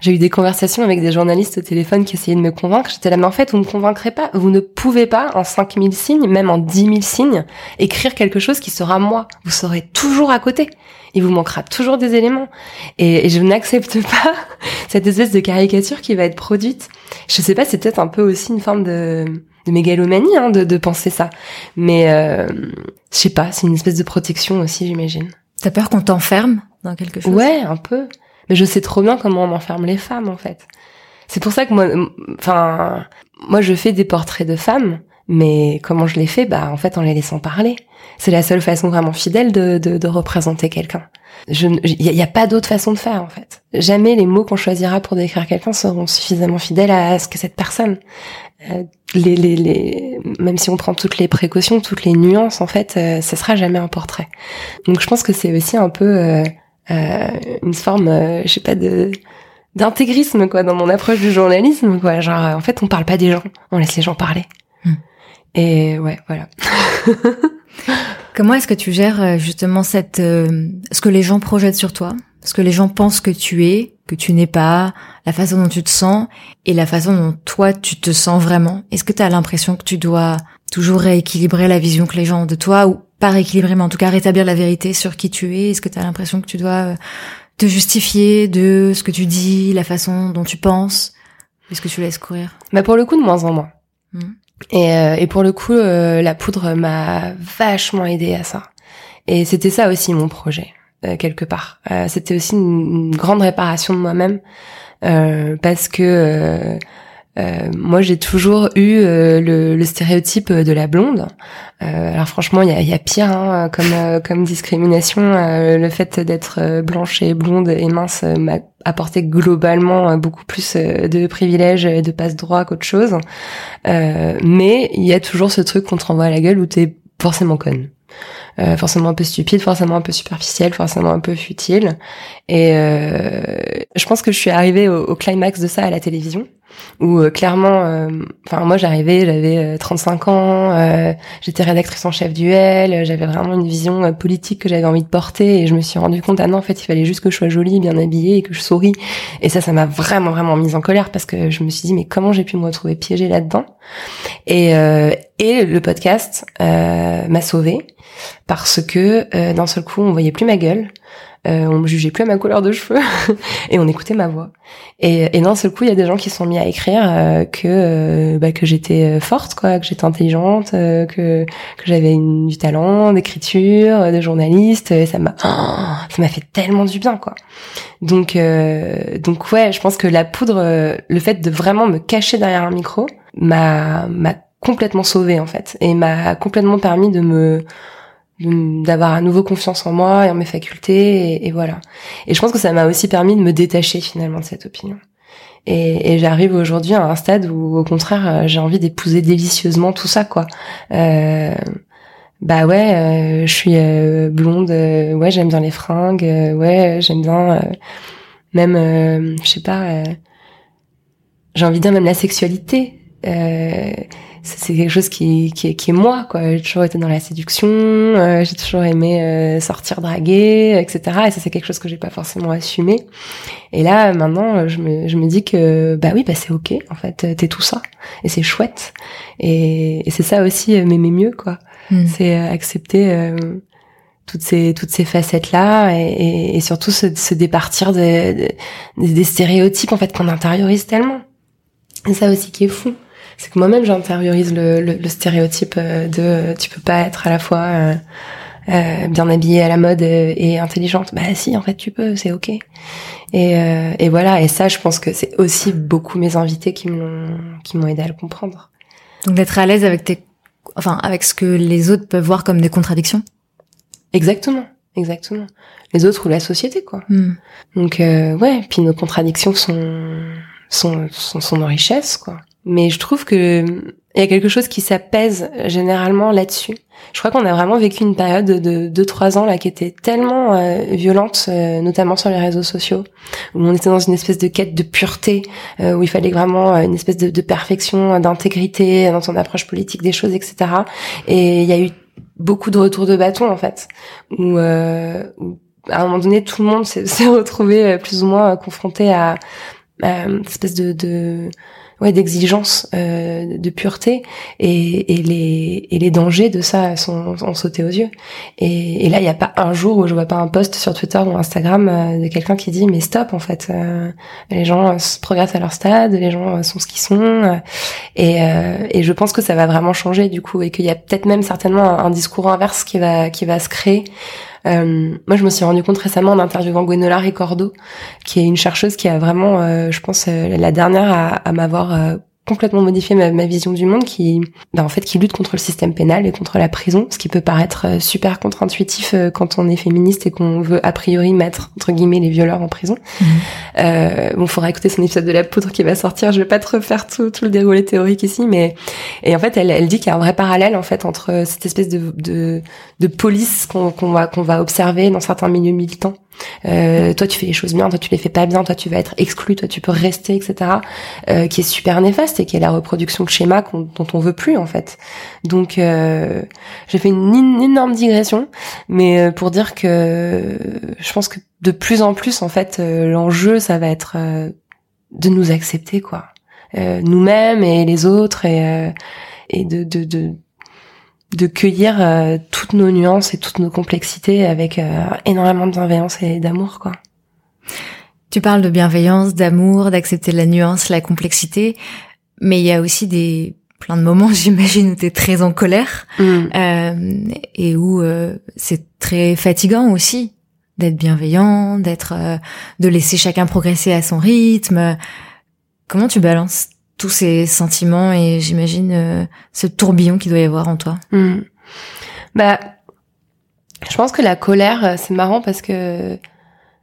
[SPEAKER 2] j'ai eu des conversations avec des journalistes au téléphone qui essayaient de me convaincre. J'étais là, mais en fait, vous ne convaincrez pas. Vous ne pouvez pas, en 5000 signes, même en 10 000 signes, écrire quelque chose qui sera moi. Vous serez toujours à côté. Il vous manquera toujours des éléments. Et, je n'accepte pas cette espèce de caricature qui va être produite. Je sais pas, c'est peut-être un peu aussi une forme de, de mégalomanie hein, de, de penser ça. Mais euh, je sais pas, c'est une espèce de protection aussi, j'imagine.
[SPEAKER 1] T'as peur qu'on t'enferme dans quelque chose?
[SPEAKER 2] Ouais, un peu mais je sais trop bien comment on enferme les femmes en fait. C'est pour ça que moi, enfin, moi je fais des portraits de femmes, mais comment je les fais? Bah en fait en les laissant parler. C'est la seule façon vraiment fidèle de, de, de représenter quelqu'un. Il n'y a, pas d'autre façon de faire en fait. Jamais les mots qu'on choisira pour décrire quelqu'un seront suffisamment fidèles à ce que cette personne. Euh, les, les, les, même si on prend toutes les précautions, toutes les nuances, en fait, euh, ce sera jamais un portrait. Donc je pense que c'est aussi un peu euh, euh, une forme, euh, je sais pas, de d'intégrisme quoi dans mon approche du journalisme quoi. Genre en fait on parle pas des gens, on laisse les gens parler. Hmm. Et ouais voilà.
[SPEAKER 1] Comment est-ce que tu gères euh, justement cette ce que les gens projettent sur toi, ce que les gens pensent que tu es, que tu n'es pas, la façon dont tu te sens et la façon dont toi tu te sens vraiment? Est-ce que tu as l'impression que tu dois toujours rééquilibrer la vision que les gens ont de toi ou pas rééquilibrer, mais en tout cas rétablir la vérité sur qui tu es? Est-ce que tu as l'impression que tu dois euh, te justifier de ce que tu dis, la façon dont tu penses? Est-ce que tu laisses courir?
[SPEAKER 2] Bah pour le coup, de moins en moins. Hmm. Et, euh, et pour le coup, euh, la poudre m'a vachement aidé à ça. Et c'était ça aussi mon projet, quelque part. c'était aussi une, grande réparation de moi-même, parce que euh, moi, j'ai toujours eu euh, le, le, stéréotype de la blonde. Euh, alors franchement, il y a, y a, pire hein, comme comme discrimination. le fait d'être blanche et blonde et mince m'a apporté globalement beaucoup plus de privilèges et de passe droit qu'autre chose. mais il y a toujours ce truc qu'on te renvoie à la gueule où t'es forcément conne. Euh, forcément un peu stupide, forcément un peu superficielle, forcément un peu futile. Et euh, je pense que je suis arrivée au, au, climax de ça à la télévision, où euh, clairement, euh, enfin moi j'arrivais, j'avais 35 ans, j'étais rédactrice en chef du L, j'avais vraiment une vision politique que j'avais envie de porter, et je me suis rendu compte ah non en fait il fallait juste que je sois jolie, bien habillée et que je souris. Et ça, ça m'a vraiment vraiment mise en colère parce que je me suis dit mais comment j'ai pu me retrouver piégée là-dedans? Et et le podcast m'a sauvée parce que euh, d'un seul coup on voyait plus ma gueule, euh, on me jugeait plus à ma couleur de cheveux et on écoutait ma voix. Et, et d'un seul coup il y a des gens qui sont mis à écrire euh, que euh, bah, que j'étais forte quoi, que j'étais intelligente, que que j'avais du talent d'écriture, de journaliste. Et ça m'a ça m'a fait tellement du bien quoi. Donc donc ouais, je pense que la poudre, le fait de vraiment me cacher derrière un micro m'a m'a complètement sauvée en fait et m'a complètement permis de me d'avoir à nouveau confiance en moi et en mes facultés et, voilà. Et je pense que ça m'a aussi permis de me détacher finalement de cette opinion. Et, et j'arrive aujourd'hui à un stade où au contraire euh, j'ai envie d'épouser délicieusement tout ça quoi. Euh, bah ouais, euh, je suis euh, blonde, ouais j'aime bien les fringues, ouais j'aime bien même je sais pas, j'ai envie de dire même la sexualité c'est quelque chose qui, qui, qui est moi quoi. J'ai toujours été dans la séduction euh, j'ai toujours aimé euh, sortir draguer etc et ça c'est quelque chose que j'ai pas forcément assumé. Et là maintenant je me, je me dis que bah oui bah c'est ok en fait t'es tout ça. Et c'est chouette. Et, et c'est ça aussi euh, m'aimer mieux quoi. Hmm. c'est accepter toutes ces toutes ces facettes là et, et, surtout se, se départir des, des stéréotypes en fait qu'on intériorise tellement. Et ça aussi qui est fou c'est que moi-même j'intériorise le, le, le, stéréotype euh, de tu peux pas être à la fois euh, euh, bien habillée à la mode et intelligente. Bah si, en fait tu peux, c'est ok. Et, euh, et voilà, et ça je pense que c'est aussi beaucoup mes invités qui m'ont qui m'ont aidé à le comprendre.
[SPEAKER 1] Donc d'être à l'aise avec tes, enfin avec ce que les autres peuvent voir comme des contradictions?
[SPEAKER 2] Exactement. Exactement. Les autres ou la société, quoi. Hmm. Donc, euh, ouais, puis nos contradictions sont, sont, sont nos richesses, quoi. Mais je trouve que il y a quelque chose qui s'apaise généralement là-dessus. Je crois qu'on a vraiment vécu une période de 2-3 ans là qui était tellement euh, violente, euh, notamment sur les réseaux sociaux, où on était dans une espèce de quête de pureté, euh, où il fallait vraiment une espèce de, de perfection, d'intégrité dans son approche politique des choses, etc. Et il y a eu beaucoup de retours de bâton en fait, où, où à un moment donné tout le monde s'est retrouvé plus ou moins confronté à, une espèce de, de ouais d'exigence euh, de pureté. Et, et, les et les dangers de ça sont ont sauté aux yeux. Et, et là il n'y a pas un jour où je vois pas un post sur Twitter ou Instagram euh, de quelqu'un qui dit mais stop en fait euh, les gens progressent à leur stade les gens sont ce qu'ils sont et, et je pense que ça va vraiment changer du coup et qu'il y a peut-être même certainement un, un, discours inverse qui va qui va se créer euh, moi, je me suis rendu compte récemment en interviewant Gwenola Ricordo, qui est une chercheuse qui a vraiment, euh, je pense, euh, la dernière à, à m'avoir complètement modifié ma, ma, vision du monde qui bah, en fait qui lutte contre le système pénal et contre la prison ce qui peut paraître euh, super contre-intuitif euh, quand on est féministe et qu'on veut a priori mettre entre guillemets les violeurs en prison. Mmh. euh, bon faudra écouter son épisode de la poudre qui va sortir. Je vais pas te refaire tout, tout le déroulé théorique ici mais et en fait elle, elle dit qu'il y a un vrai parallèle en fait entre cette espèce de de, de police qu'on qu'on va qu'on va observer dans certains milieux militants euh, toi tu fais les choses bien, toi tu les fais pas bien, toi tu vas être exclu, toi tu peux rester, etc. Euh, qui est super néfaste et qui est la reproduction de schémas dont on veut plus en fait. Donc euh, j'ai fait une, énorme digression, mais euh, pour dire que je pense que de plus en plus en fait l'enjeu ça va être de nous accepter quoi, nous-mêmes et les autres et et de, de, de de cueillir euh, toutes nos nuances et toutes nos complexités avec euh, énormément de bienveillance et d'amour quoi.
[SPEAKER 1] Tu parles de bienveillance, d'amour, d'accepter la nuance, la complexité, mais il y a aussi des plein de moments, j'imagine, où tu es très en colère mm. euh, et où euh, c'est très fatigant aussi d'être bienveillant, d'être de laisser chacun progresser à son rythme. Comment tu balances tous ces sentiments et j'imagine euh, ce tourbillon qui doit y avoir en toi.
[SPEAKER 2] Hmm. Bah, je pense que la colère, euh, c'est marrant parce que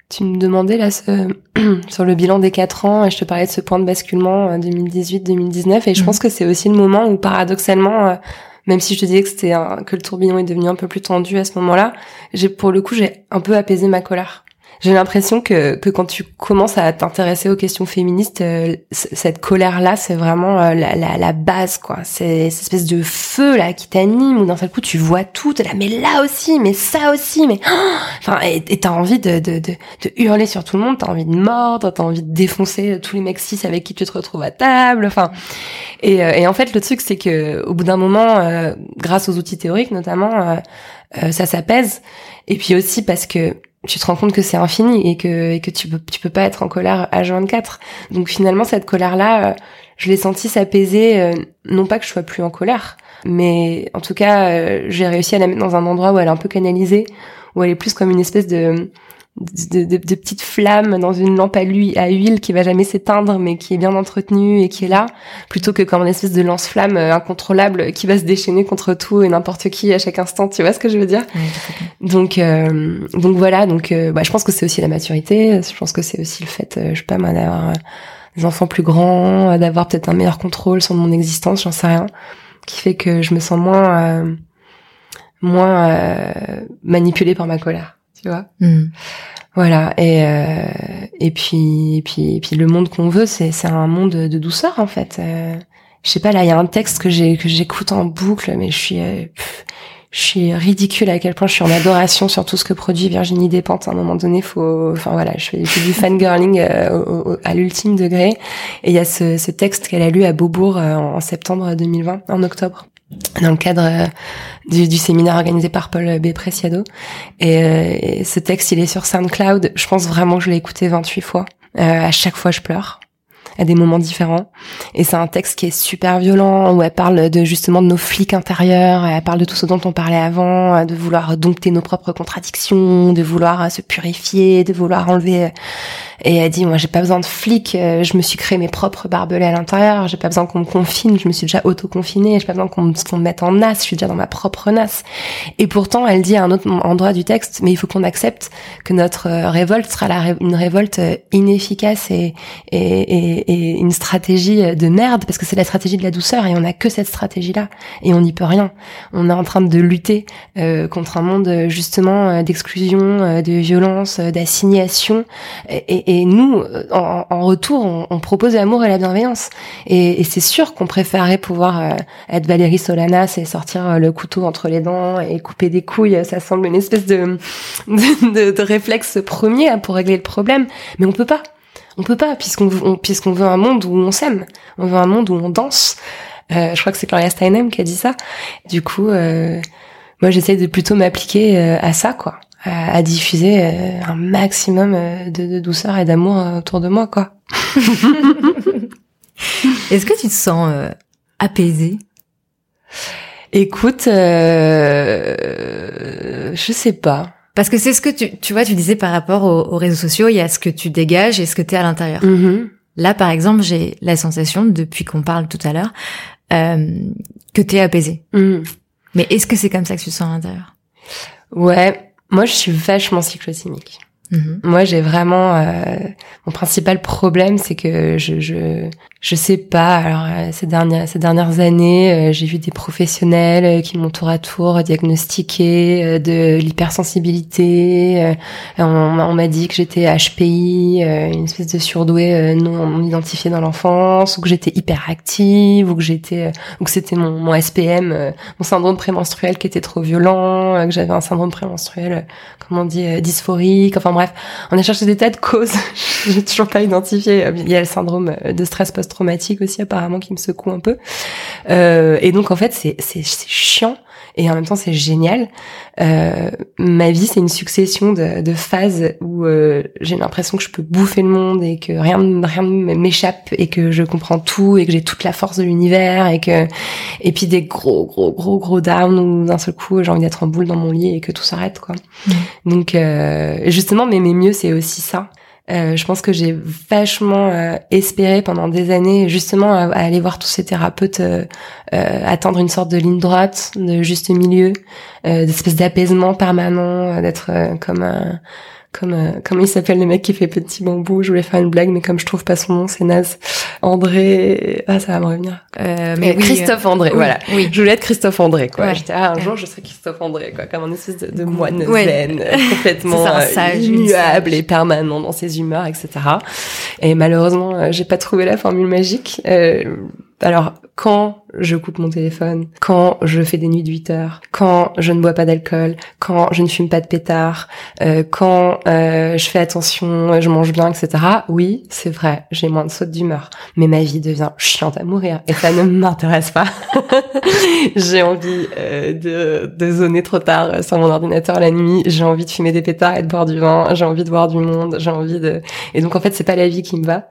[SPEAKER 2] tu me demandais là ce, sur le bilan des quatre ans et je te parlais de ce point de basculement 2018-2019 euh, et je hmm. pense que c'est aussi le moment où paradoxalement même si je te disais que c'était que le tourbillon est devenu un peu plus tendu à ce moment-là, j'ai pour le coup j'ai un peu apaisé ma colère. J'ai l'impression que, que quand tu commences à t'intéresser aux questions féministes, euh, cette colère-là, c'est vraiment euh, la, la, la, base, quoi. C'est cette espèce de feu là qui t'anime, où d'un seul coup tu vois tout, t'es là, mais là aussi, mais ça aussi, mais enfin, et t'as envie de, de, de, de, hurler sur tout le monde, t'as envie de mordre, t'as envie de défoncer tous les mecs cis avec qui tu te retrouves à table, enfin. Et, euh, et en fait, le truc, c'est que au bout d'un moment, grâce aux outils théoriques notamment, ça s'apaise. Et puis aussi parce que tu te rends compte que c'est infini et que et que tu peux tu peux pas être en colère H24. Donc finalement cette colère là, euh, je l'ai senti s'apaiser euh, non pas que je sois plus en colère, mais en tout cas, euh, j'ai réussi à la mettre dans un endroit où elle est un peu canalisée, où elle est plus comme une espèce de de, de, de, petites flammes dans une lampe à, l'huile, à huile qui va jamais s'éteindre mais qui est bien entretenue et qui est là plutôt que comme une espèce de lance-flamme euh, incontrôlable qui va se déchaîner contre tout et n'importe qui à chaque instant. Tu vois ce que je veux dire? Donc euh, donc voilà. Donc euh, bah, je pense que c'est aussi la maturité. Je pense que c'est aussi le fait je sais pas moi d'avoir des enfants plus grands d'avoir peut-être un meilleur contrôle sur mon existence j'en sais rien qui fait que je me sens moins moins manipulée par ma colère tu vois. Hmm. Voilà et euh, et puis et puis et puis le monde qu'on veut c'est c'est un monde de douceur en fait. Euh, je sais pas là il y a un texte que j'ai que j'écoute en boucle mais je suis euh, je suis ridicule à quel point je suis en adoration sur tout ce que produit Virginie Despentes. À un moment donné, faut, enfin voilà, je fais, du fangirling euh, à l'ultime degré. Et il y a ce, ce texte qu'elle a lu à Beaubourg en septembre 2020, en octobre dans le cadre euh, du, séminaire organisé par Paul B. Preciado. Et, euh, et, ce texte, il est sur SoundCloud. Je pense vraiment que je l'ai écouté 28 fois. Euh, à chaque fois, je pleure à des moments différents. Et c'est un texte qui est super violent, où elle parle de justement de nos flics intérieurs, elle parle de tout ce dont on parlait avant, de vouloir dompter nos propres contradictions, de vouloir se purifier, de vouloir enlever et elle dit, moi, j'ai pas besoin de flics, euh, je me suis créé mes propres barbelés à l'intérieur, j'ai pas besoin qu'on me confine, je me suis déjà auto-confinée, j'ai pas besoin qu'on me, mette en nas, je suis déjà dans ma propre nas. Et pourtant, elle dit à un autre endroit du texte, mais il faut qu'on accepte que notre euh, révolte sera une révolte euh, inefficace et, et, et, et, une stratégie de merde, parce que c'est la stratégie de la douceur et on a que cette stratégie-là et on n'y peut rien. On est en train de lutter contre un monde justement d'exclusion, de violence, d'assignation et, et nous, en, en retour, on, on, propose l'amour et la bienveillance. Et, et c'est sûr qu'on préférerait pouvoir euh, être Valérie Solanas et sortir euh, le couteau entre les dents et couper des couilles. Ça semble une espèce de, de, de, réflexe premier pour régler le problème, mais on peut pas. On peut pas puisqu'on puisqu'on veut un monde où on s'aime. On veut un monde où on danse. Euh, je crois que c'est Gloria Steinem qui a dit ça. Du coup, euh, moi j'essaie de plutôt m'appliquer à ça, quoi à, diffuser euh, un maximum euh, de, douceur et d'amour euh, autour de moi, quoi.
[SPEAKER 1] Est-ce que tu te sens apaisé
[SPEAKER 2] Écoute, euh, je sais pas.
[SPEAKER 1] Parce que c'est ce que tu, tu vois, tu disais par rapport aux, réseaux sociaux, il y a ce que tu dégages et ce que tu es à l'intérieur. Mm-hmm. Là, par exemple, j'ai la sensation, depuis qu'on parle tout à l'heure, euh, que tu es apaisé. Mm. Mais est-ce que c'est comme ça que tu te sens à l'intérieur?
[SPEAKER 2] Ouais, moi, je suis vachement cyclotimique. Mhm. Moi, j'ai vraiment euh, mon principal problème, c'est que je, je je sais pas. Alors euh, ces dernières ces dernières années, euh, j'ai vu des professionnels euh, qui m'ont tour à tour diagnostiqué de l'hypersensibilité. on, on m'a dit que j'étais HPI, une espèce de surdoué non, identifié dans l'enfance, ou que j'étais hyperactive, ou que j'étais ou que c'était mon, mon SPM, mon syndrome prémenstruel qui était trop violent, que j'avais un syndrome prémenstruel, comment on dit, dysphorique. Enfin bref, on a cherché des tas de causes. j'ai toujours pas identifié. Il y a le syndrome de stress post traumatique aussi apparemment qui me secoue un peu. Euh, et donc en fait c'est c'est chiant et en même temps c'est génial. Euh, ma vie c'est une succession de, de phases où euh, j'ai l'impression que je peux bouffer le monde et que rien rien m'échappe et que je comprends tout et que j'ai toute la force de l'univers et que et puis des gros gros gros gros down où d'un seul coup j'ai envie d'être en boule dans mon lit et que tout s'arrête quoi. Mmh. Donc euh, justement mais mes mieux c'est aussi ça je pense que j'ai vachement euh, espéré pendant des années justement à, aller voir tous ces thérapeutes euh, euh, atteindre une sorte de ligne droite, de juste milieu, d'espèce d'apaisement permanent, d'être comme un comme euh, comment il s'appelle le mec qui fait petit bambou. Je voulais faire une blague mais comme je trouve pas son nom c'est naze André ah ça va me revenir.
[SPEAKER 1] Euh, mais oui,
[SPEAKER 2] Christophe André voilà.
[SPEAKER 1] oui.
[SPEAKER 2] je voulais être Christophe André quoi.
[SPEAKER 1] Ouais.
[SPEAKER 2] j'étais ah, un jour je serai Christophe André quoi comme un espèce de, de moine
[SPEAKER 1] Ouais.
[SPEAKER 2] zen euh, complètement
[SPEAKER 1] ça, un
[SPEAKER 2] euh, immuable et permanent dans ses humeurs etc et malheureusement euh, j'ai pas trouvé la formule magique. Euh, alors, quand je coupe mon téléphone, quand je fais des nuits de 8 heures, quand je ne bois pas d'alcool, quand je ne fume pas de pétard, euh, quand euh, je fais attention, je mange bien, etc. Oui, c'est vrai, j'ai moins de sautes d'humeur. Mais ma vie devient chiante à mourir et ça ne m'intéresse pas. j'ai envie euh, de, de zoner trop tard sur mon ordinateur la nuit. J'ai envie de fumer des pétards et de boire du vin. J'ai envie de voir du monde. J'ai envie de... Et donc, en fait, c'est pas la vie qui me va.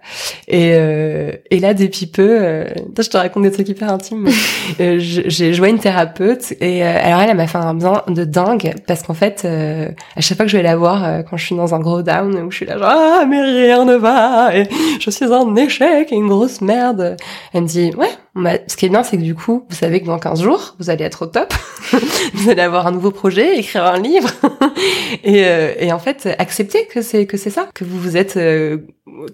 [SPEAKER 2] Et, euh, et là, depuis peu, euh, je te raconte des trucs hyper intimes. Euh, j'ai joué une thérapeute et euh, alors elle, elle m'a fait un bien de dingue parce qu'en fait, euh, à chaque fois que je vais la voir euh, quand je suis dans un gros down où je suis là genre ah mais rien ne va et je suis un échec et une grosse merde, elle me dit ouais. Bah, ce qui est bien, c'est que du coup, vous savez que dans 15 jours, vous allez être au top. vous allez avoir un nouveau projet, écrire un livre. et, euh, et en fait, accepter que c'est que c'est ça, que vous vous êtes euh,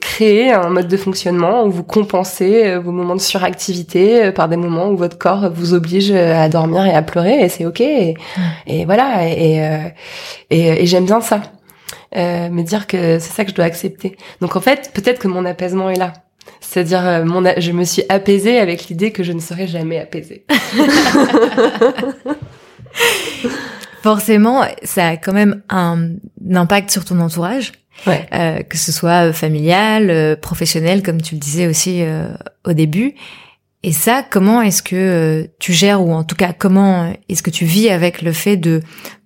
[SPEAKER 2] créé un mode de fonctionnement où vous compensez euh, vos moments de suractivité par des moments où votre corps vous oblige à dormir et à pleurer et c'est ok et, voilà et et, et j'aime bien ça euh, me dire que c'est ça que je dois accepter donc en fait peut-être que mon apaisement est là c'est-à-dire euh, mon a- je me suis apaisée avec l'idée que je ne serai jamais apaisée
[SPEAKER 1] Forcément, ça a quand même un, un impact sur ton entourage,
[SPEAKER 2] ouais
[SPEAKER 1] euh, que ce soit euh, familial, euh, professionnel, comme tu le disais aussi euh, au début. Et ça, comment est-ce que euh, tu gères, ou en tout cas, comment est-ce que tu vis avec le fait de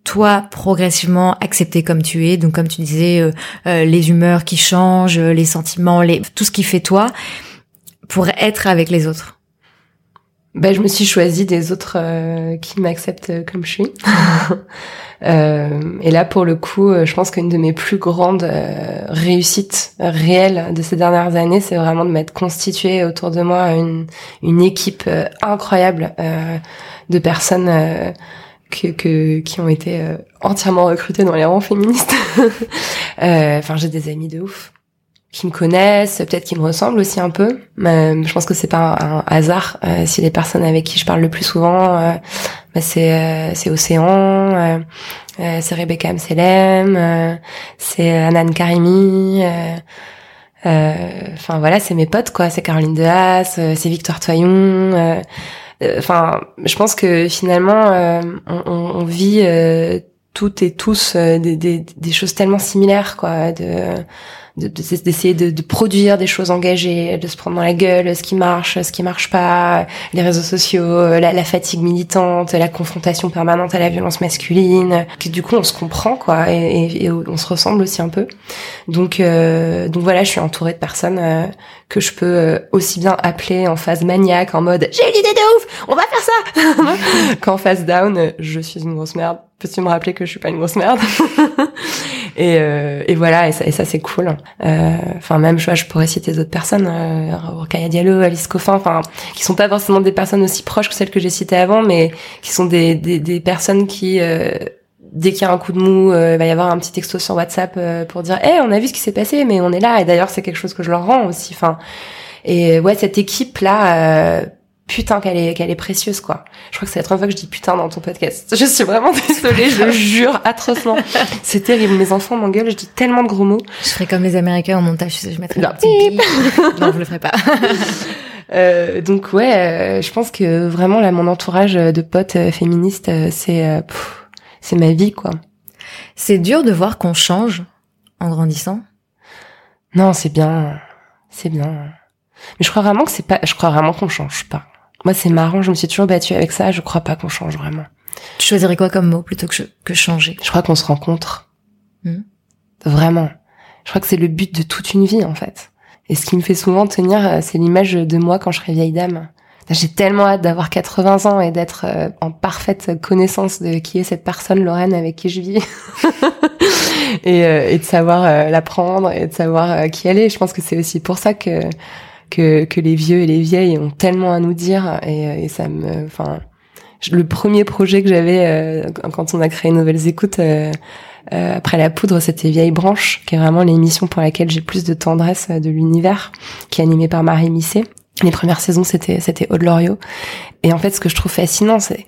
[SPEAKER 1] toi progressivement accepter comme tu es, donc comme tu disais, euh, euh, les humeurs qui changent, euh, les sentiments, les, tout ce qui fait toi, pour être avec les autres.
[SPEAKER 2] Ben, je me suis choisie des autres euh, qui m'acceptent euh, comme je suis. Et là, pour le coup, je pense qu'une de mes plus grandes réussites réelles de ces dernières années, c'est vraiment de m'être constituée autour de moi une, une équipe incroyable de personnes que, que, qui ont été euh, entièrement recrutées dans les rangs féministes. Euh, Enfin, j'ai des amis de ouf qui me connaissent, peut-être qui me ressemblent aussi un peu. Mais je pense que c'est pas un, hasard euh, si les personnes avec qui je parle le plus souvent, euh, bah, c'est euh, c'est Océan, euh, euh, c'est Rebecca Amselem, euh, c'est Anan Karimi. euh, euh, Enfin voilà, c'est mes potes quoi. C'est Caroline Dehaas, euh, c'est Victoire Toyon. Euh, Enfin, je pense que finalement, euh, on, vit euh, toutes et tous des, des, des choses tellement similaires quoi. De de- de- d'essayer de, de produire des choses engagées, de se prendre dans la gueule ce qui marche, ce qui marche pas, les réseaux sociaux, la, la fatigue militante, la confrontation permanente à la violence masculine, du coup on se comprend quoi et, et- et on se ressemble aussi un peu. Donc euh, donc voilà, je suis entourée de personnes euh, que je peux euh, aussi bien appeler en phase maniaque, en mode j'ai une idée de ouf, on va faire ça, qu'en phase down, euh, je suis une grosse merde. Peux-tu me rappeler que je suis pas une grosse merde? Et, euh, et voilà, et ça, et ça c'est cool. Euh, Enfin même, je, vois, je pourrais citer d'autres personnes, euh, Rokhaya Diallo, Alice Coffin, enfin qui sont pas forcément des personnes aussi proches que celles que j'ai citées avant, mais qui sont des, des, des personnes qui euh, dès qu'il y a un coup de mou, euh, il va y avoir un petit texto sur WhatsApp euh, pour dire "Eh, on a vu ce qui s'est passé, mais on est là." Et d'ailleurs, c'est quelque chose que je leur rends aussi. Enfin, et ouais, cette équipe là, putain qu'elle est qu'elle est précieuse quoi. Je crois que c'est la troisième fois que je dis putain dans ton podcast. Je suis vraiment désolée, je le jure atrocement. C'est terrible. Mes enfants m'engueulent, je dis tellement de gros mots.
[SPEAKER 1] Je ferai comme les Américains au montage, je mettrai
[SPEAKER 2] Non.
[SPEAKER 1] un petit bip. non, je le ferai pas.
[SPEAKER 2] Euh, donc ouais, euh, je pense que vraiment là, mon entourage de potes euh, féministes, euh, c'est euh, c'est ma vie quoi.
[SPEAKER 1] C'est dur de voir qu'on change en grandissant.
[SPEAKER 2] Non, c'est bien, c'est bien. Mais je crois vraiment que c'est pas, je crois vraiment qu'on change pas. Moi, c'est marrant, je me suis toujours battue avec ça. Je crois pas qu'on change vraiment.
[SPEAKER 1] Tu choisirais quoi comme mot plutôt que, que changer?
[SPEAKER 2] Je crois qu'on se rencontre.
[SPEAKER 1] Mhm.
[SPEAKER 2] Vraiment. Je crois que c'est le but de toute une vie, en fait. Et ce qui me fait souvent tenir, euh, c'est l'image de moi quand je serai vieille dame. J'ai tellement hâte d'avoir 80 ans et d'être euh, en parfaite connaissance de qui est cette personne, Lorraine, avec qui je vis. et, euh, et de savoir la prendre et de savoir qui elle est. Je pense que c'est aussi pour ça que, que, que les vieux et les vieilles ont tellement à nous dire. Et, euh, et ça me... Enfin, le premier projet que j'avais euh, quand on a créé Nouvelles Écoutes, euh, après la poudre, c'était Vieille Branche, qui est vraiment l'émission pour laquelle j'ai plus de tendresse de l'univers, qui est animée par Marie Misset. Les premières saisons, c'était c'était Aude Loriot. Et en fait, ce que je trouve fascinant, c'est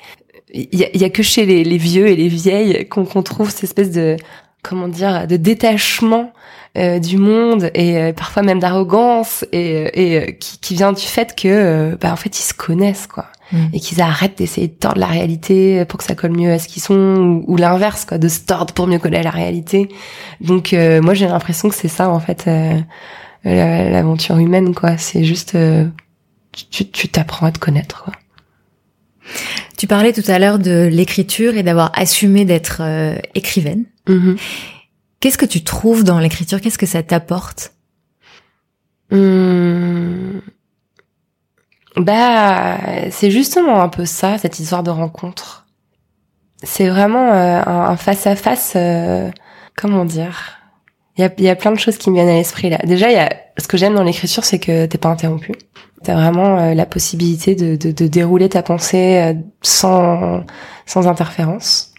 [SPEAKER 2] il y a, y a, que chez les, les, vieux et les vieilles qu'on trouve cette espèce de comment dire de détachement euh, du monde et euh, parfois même d'arrogance et, et qui, qui, vient du fait que bah en fait ils se connaissent quoi mm. et qu'ils arrêtent d'essayer de tordre la réalité pour que ça colle mieux à ce qu'ils sont ou, ou l'inverse quoi de se tordre pour mieux coller à la réalité donc euh, moi j'ai l'impression que c'est ça en fait l'aventure humaine quoi c'est juste tu t'apprends à te connaître quoi
[SPEAKER 1] tu parlais tout à l'heure de l'écriture et d'avoir assumé d'être euh, écrivaine. Mm-hmm. Qu'est-ce que tu trouves dans l'écriture? Qu'est-ce que ça t'apporte?
[SPEAKER 2] Mmh. Bah, c'est justement un peu ça, cette histoire de rencontre. C'est vraiment euh, un face à face. comment dire? Il y a, y a plein de choses qui me viennent à l'esprit là. Déjà, y a ce que j'aime dans l'écriture, c'est que t'es pas interrompu. T'as vraiment euh, la possibilité de, de, de, dérouler ta pensée euh, sans sans interférence.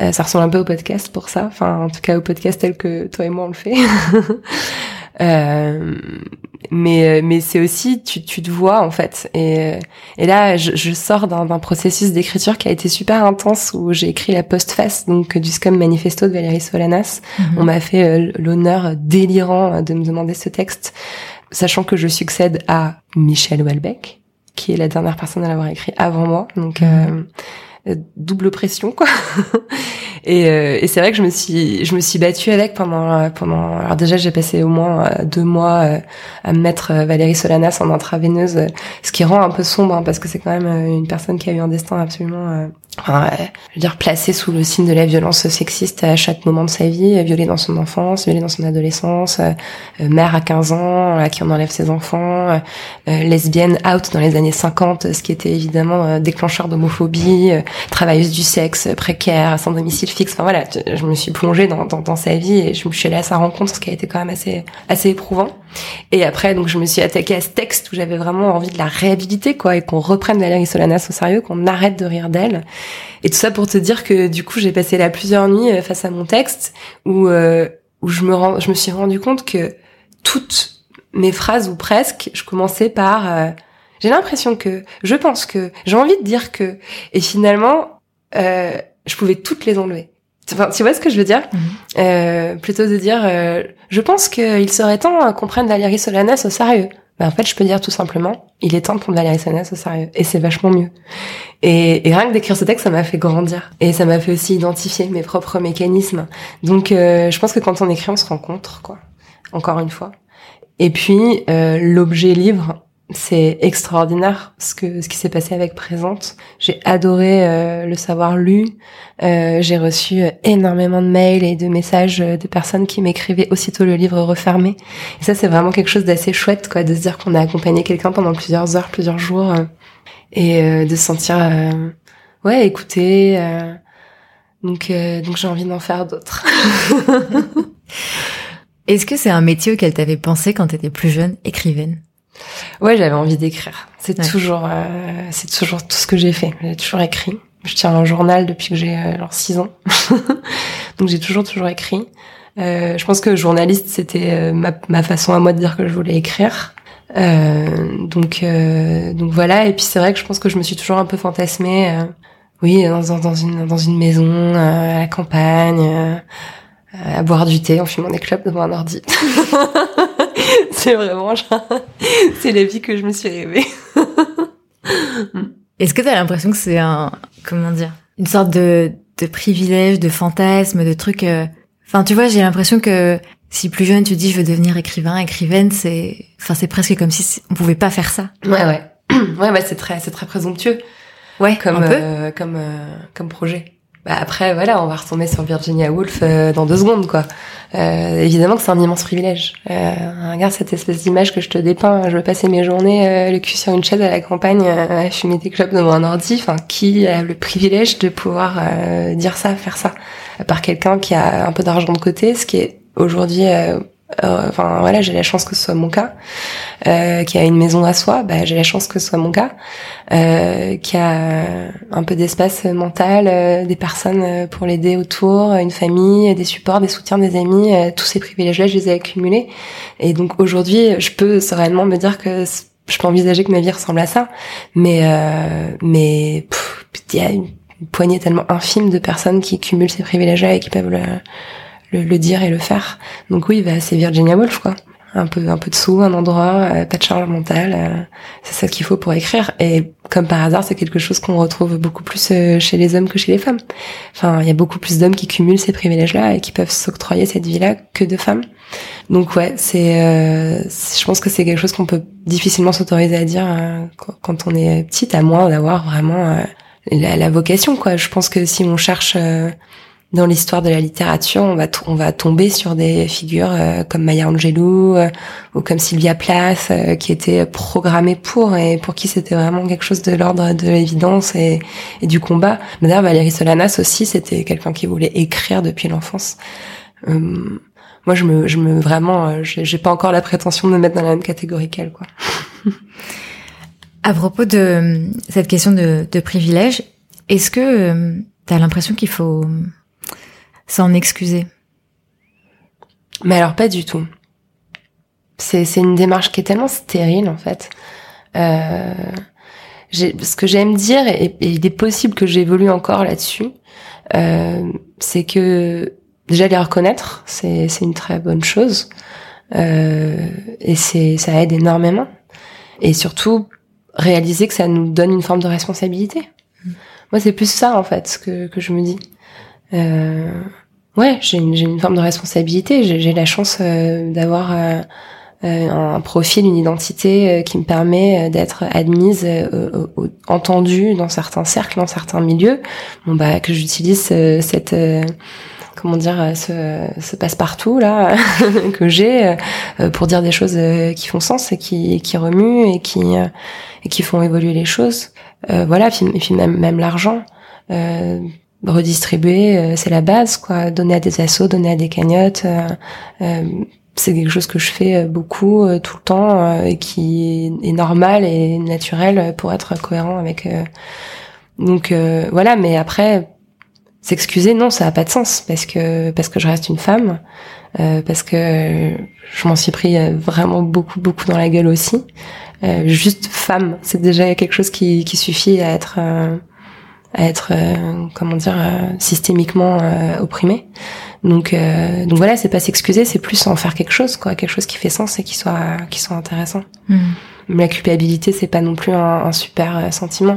[SPEAKER 2] Euh, ça ressemble un peu au podcast pour ça. Enfin, en tout cas au podcast tel que toi et moi on le fait. Euh, mais mais c'est aussi tu tu te vois en fait et et là je, je sors d'un processus d'écriture qui a été super intense où j'ai écrit la postface donc du Scum Manifesto de Valérie Solanas. Mhm. On m'a fait l'honneur délirant de me demander ce texte sachant que je succède à Michel Houellebecq, qui est la dernière personne à l'avoir écrit avant moi. Donc euh, double pression quoi. et, euh, et c'est vrai que je me suis je me suis battue avec pendant pendant alors déjà j'ai passé au moins euh, deux mois euh, à me mettre Valérie Solanas en intraveineuse, ce qui rend un peu sombre hein, parce que c'est quand même une personne qui a eu un destin absolument enfin, je veux dire, placé sous le signe de la violence sexiste à chaque moment de sa vie, violée dans son enfance, violée dans son adolescence, euh, mère à 15 ans, à qui on enlève ses enfants, euh, lesbienne out dans les années 50, ce qui était évidemment euh, déclencheur d'homophobie, travailleuse du sexe, précaire, sans domicile fixe. Enfin voilà, je me suis plongée dans, dans, dans, sa vie et je me suis allée à sa rencontre, ce qui a été quand même assez assez éprouvant. Et après, donc, je me suis attaquée à ce texte où j'avais vraiment envie de la réhabiliter, quoi, et qu'on reprenne Valérie Solanas au sérieux, qu'on arrête de rire d'elle. Et tout ça pour te dire que du coup, j'ai passé là plusieurs nuits euh, face à mon texte où euh, où je me rends, je me suis rendu compte que toutes mes phrases ou presque, je commençais par euh, j'ai l'impression que, je pense que, j'ai envie de dire que, et finalement, euh, je pouvais toutes les enlever. Enfin, tu vois ce que je veux dire? Mhm. euh, Plutôt de dire, je pense qu'il serait temps qu'on prenne Valérie Solanas au sérieux. Ben, en fait, je peux dire tout simplement, il est temps de prendre Valérie Solanas au sérieux. Et c'est vachement mieux. Et, et rien que d'écrire ce texte, ça m'a fait grandir. Et ça m'a fait aussi identifier mes propres mécanismes. Donc, euh, je pense que quand on écrit, on se rencontre, quoi. Encore une fois. Et puis, euh, l'objet livre, c'est extraordinaire ce que ce qui s'est passé avec Présente. J'ai adoré euh, le savoir lu. Euh, j'ai reçu énormément de mails et de messages de personnes qui m'écrivaient aussitôt le livre refermé. Et ça, c'est vraiment quelque chose d'assez chouette, quoi, de se dire qu'on a accompagné quelqu'un pendant plusieurs heures, plusieurs jours, euh, et de se sentir, ouais, écouté. donc, donc j'ai envie d'en faire d'autres.
[SPEAKER 1] Est-ce que c'est un métier auquel t'avais pensé quand t'étais plus jeune, écrivaine?
[SPEAKER 2] Ouais, j'avais envie d'écrire. C'est toujours, euh, c'est toujours tout ce que j'ai fait. J'ai toujours écrit. Je tiens un journal depuis que j'ai euh, genre 6 ans. donc j'ai toujours toujours écrit. Euh, je pense que journaliste c'était euh, ma, ma, façon à moi de dire que je voulais écrire. Euh, donc donc voilà. Et puis c'est vrai que je pense que je me suis toujours un peu fantasmée. oui, dans, dans, une dans une maison à la campagne, à boire du thé en fumant des clopes devant un ordi. c'est vraiment c'est la vie que je me suis rêvée.
[SPEAKER 1] Est-ce que tu as l'impression que c'est un comment dire une sorte de de privilège, de fantasme, de truc euh, Enfin, tu vois, j'ai l'impression que si plus jeune tu dis je veux devenir écrivain, écrivaine, c'est enfin c'est presque comme si on pouvait pas faire ça.
[SPEAKER 2] Ouais ouais. Ouais bah c'est très c'est très présomptueux.
[SPEAKER 1] Ouais,
[SPEAKER 2] comme
[SPEAKER 1] un peu.
[SPEAKER 2] Euh, comme euh, comme projet. Bah après voilà, on va retomber sur Virginia Woolf euh, dans deux secondes quoi. Euh, évidemment que c'est un immense privilège. Euh, regarde cette espèce d'image que je te dépeins. Je veux passer mes journées euh, le cul sur une chaise à la campagne, à fumer des clopes devant un ordi. Enfin, qui a le privilège de pouvoir dire ça, faire ça, par quelqu'un qui a un peu d'argent de côté, ce qui est aujourd'hui euh, enfin voilà, j'ai la chance que ce soit mon cas, euh, qui a une maison à soi, bah, j'ai la chance que ce soit mon cas, euh, qui a un peu d'espace mental, euh, des personnes pour l'aider autour, une famille, des supports, des soutiens, des amis, tous ces privilèges-là, je les ai accumulés. Et donc aujourd'hui, je peux sereinement me dire que je peux envisager que ma vie ressemble à ça, mais mais il y a une, poignée tellement infime de personnes qui cumulent ces privilèges-là et qui peuvent le le, dire et le faire. Donc oui, bah, c'est Virginia Woolf, quoi. Un peu, un peu de sous, un endroit, euh, pas de charge mentale. Euh, c'est ça qu'il faut pour écrire. Et comme par hasard, c'est quelque chose qu'on retrouve beaucoup plus euh, chez les hommes que chez les femmes. Enfin, il y a beaucoup plus d'hommes qui cumulent ces privilèges-là et qui peuvent s'octroyer cette vie-là que de femmes. Donc ouais, c'est, je pense que c'est quelque chose qu'on peut difficilement s'autoriser à dire quand on est petite, à moins d'avoir vraiment la, la, vocation, quoi. Je pense que si on cherche dans l'histoire de la littérature, on va on va tomber sur des figures euh, comme Maya Angelou euh, ou comme Sylvia Plath euh, qui étaient programmées pour et pour qui c'était vraiment quelque chose de l'ordre de l'évidence et, du combat. D'ailleurs, Valérie Solanas aussi, c'était quelqu'un qui voulait écrire depuis l'enfance. moi, je me, je me vraiment, j'ai pas encore la prétention de me mettre dans la même catégorie qu'elle, quoi.
[SPEAKER 1] à propos de cette question de, de privilège, est-ce que tu as l'impression qu'il faut s'en excuser
[SPEAKER 2] Mais alors pas du tout. C'est c'est une démarche qui est tellement stérile en fait. Euh, ce que j'aime dire et, il est possible que j'évolue encore là-dessus, euh, c'est que déjà les reconnaître, c'est c'est une très bonne chose euh, et c'est ça aide énormément. Et surtout réaliser que ça nous donne une forme de responsabilité. Mmh. Moi, c'est plus ça en fait que que je me dis. Euh, ouais, j'ai une, une, forme de responsabilité. J'ai la chance euh, d'avoir euh, euh, un profil, une identité qui me permet d'être admise, entendue dans certains cercles, dans certains milieux. Bon bah que j'utilise cette comment dire ce, ce passe-partout là que j'ai pour dire des choses qui font sens et qui qui remuent et qui et qui font évoluer les choses. voilà, et puis même même l'argent redistribuer, euh, c'est la base, quoi. Donner à des assos, donner à des cagnottes. Euh, euh, c'est quelque chose que je fais beaucoup tout le temps et qui est normal et naturel pour être cohérent avec. donc voilà, mais après s'excuser, non, ça a pas de sens parce que parce que je reste une femme, parce que je m'en suis pris vraiment beaucoup beaucoup dans la gueule aussi. juste femme, c'est déjà quelque chose qui qui suffit à être à être euh, comment dire euh, systémiquement euh, opprimé. Donc donc voilà, c'est pas s'excuser, c'est plus en faire quelque chose quoi, quelque chose qui fait sens et qui soit qui soit intéressant. Mm. La culpabilité, c'est pas non plus un, un super sentiment.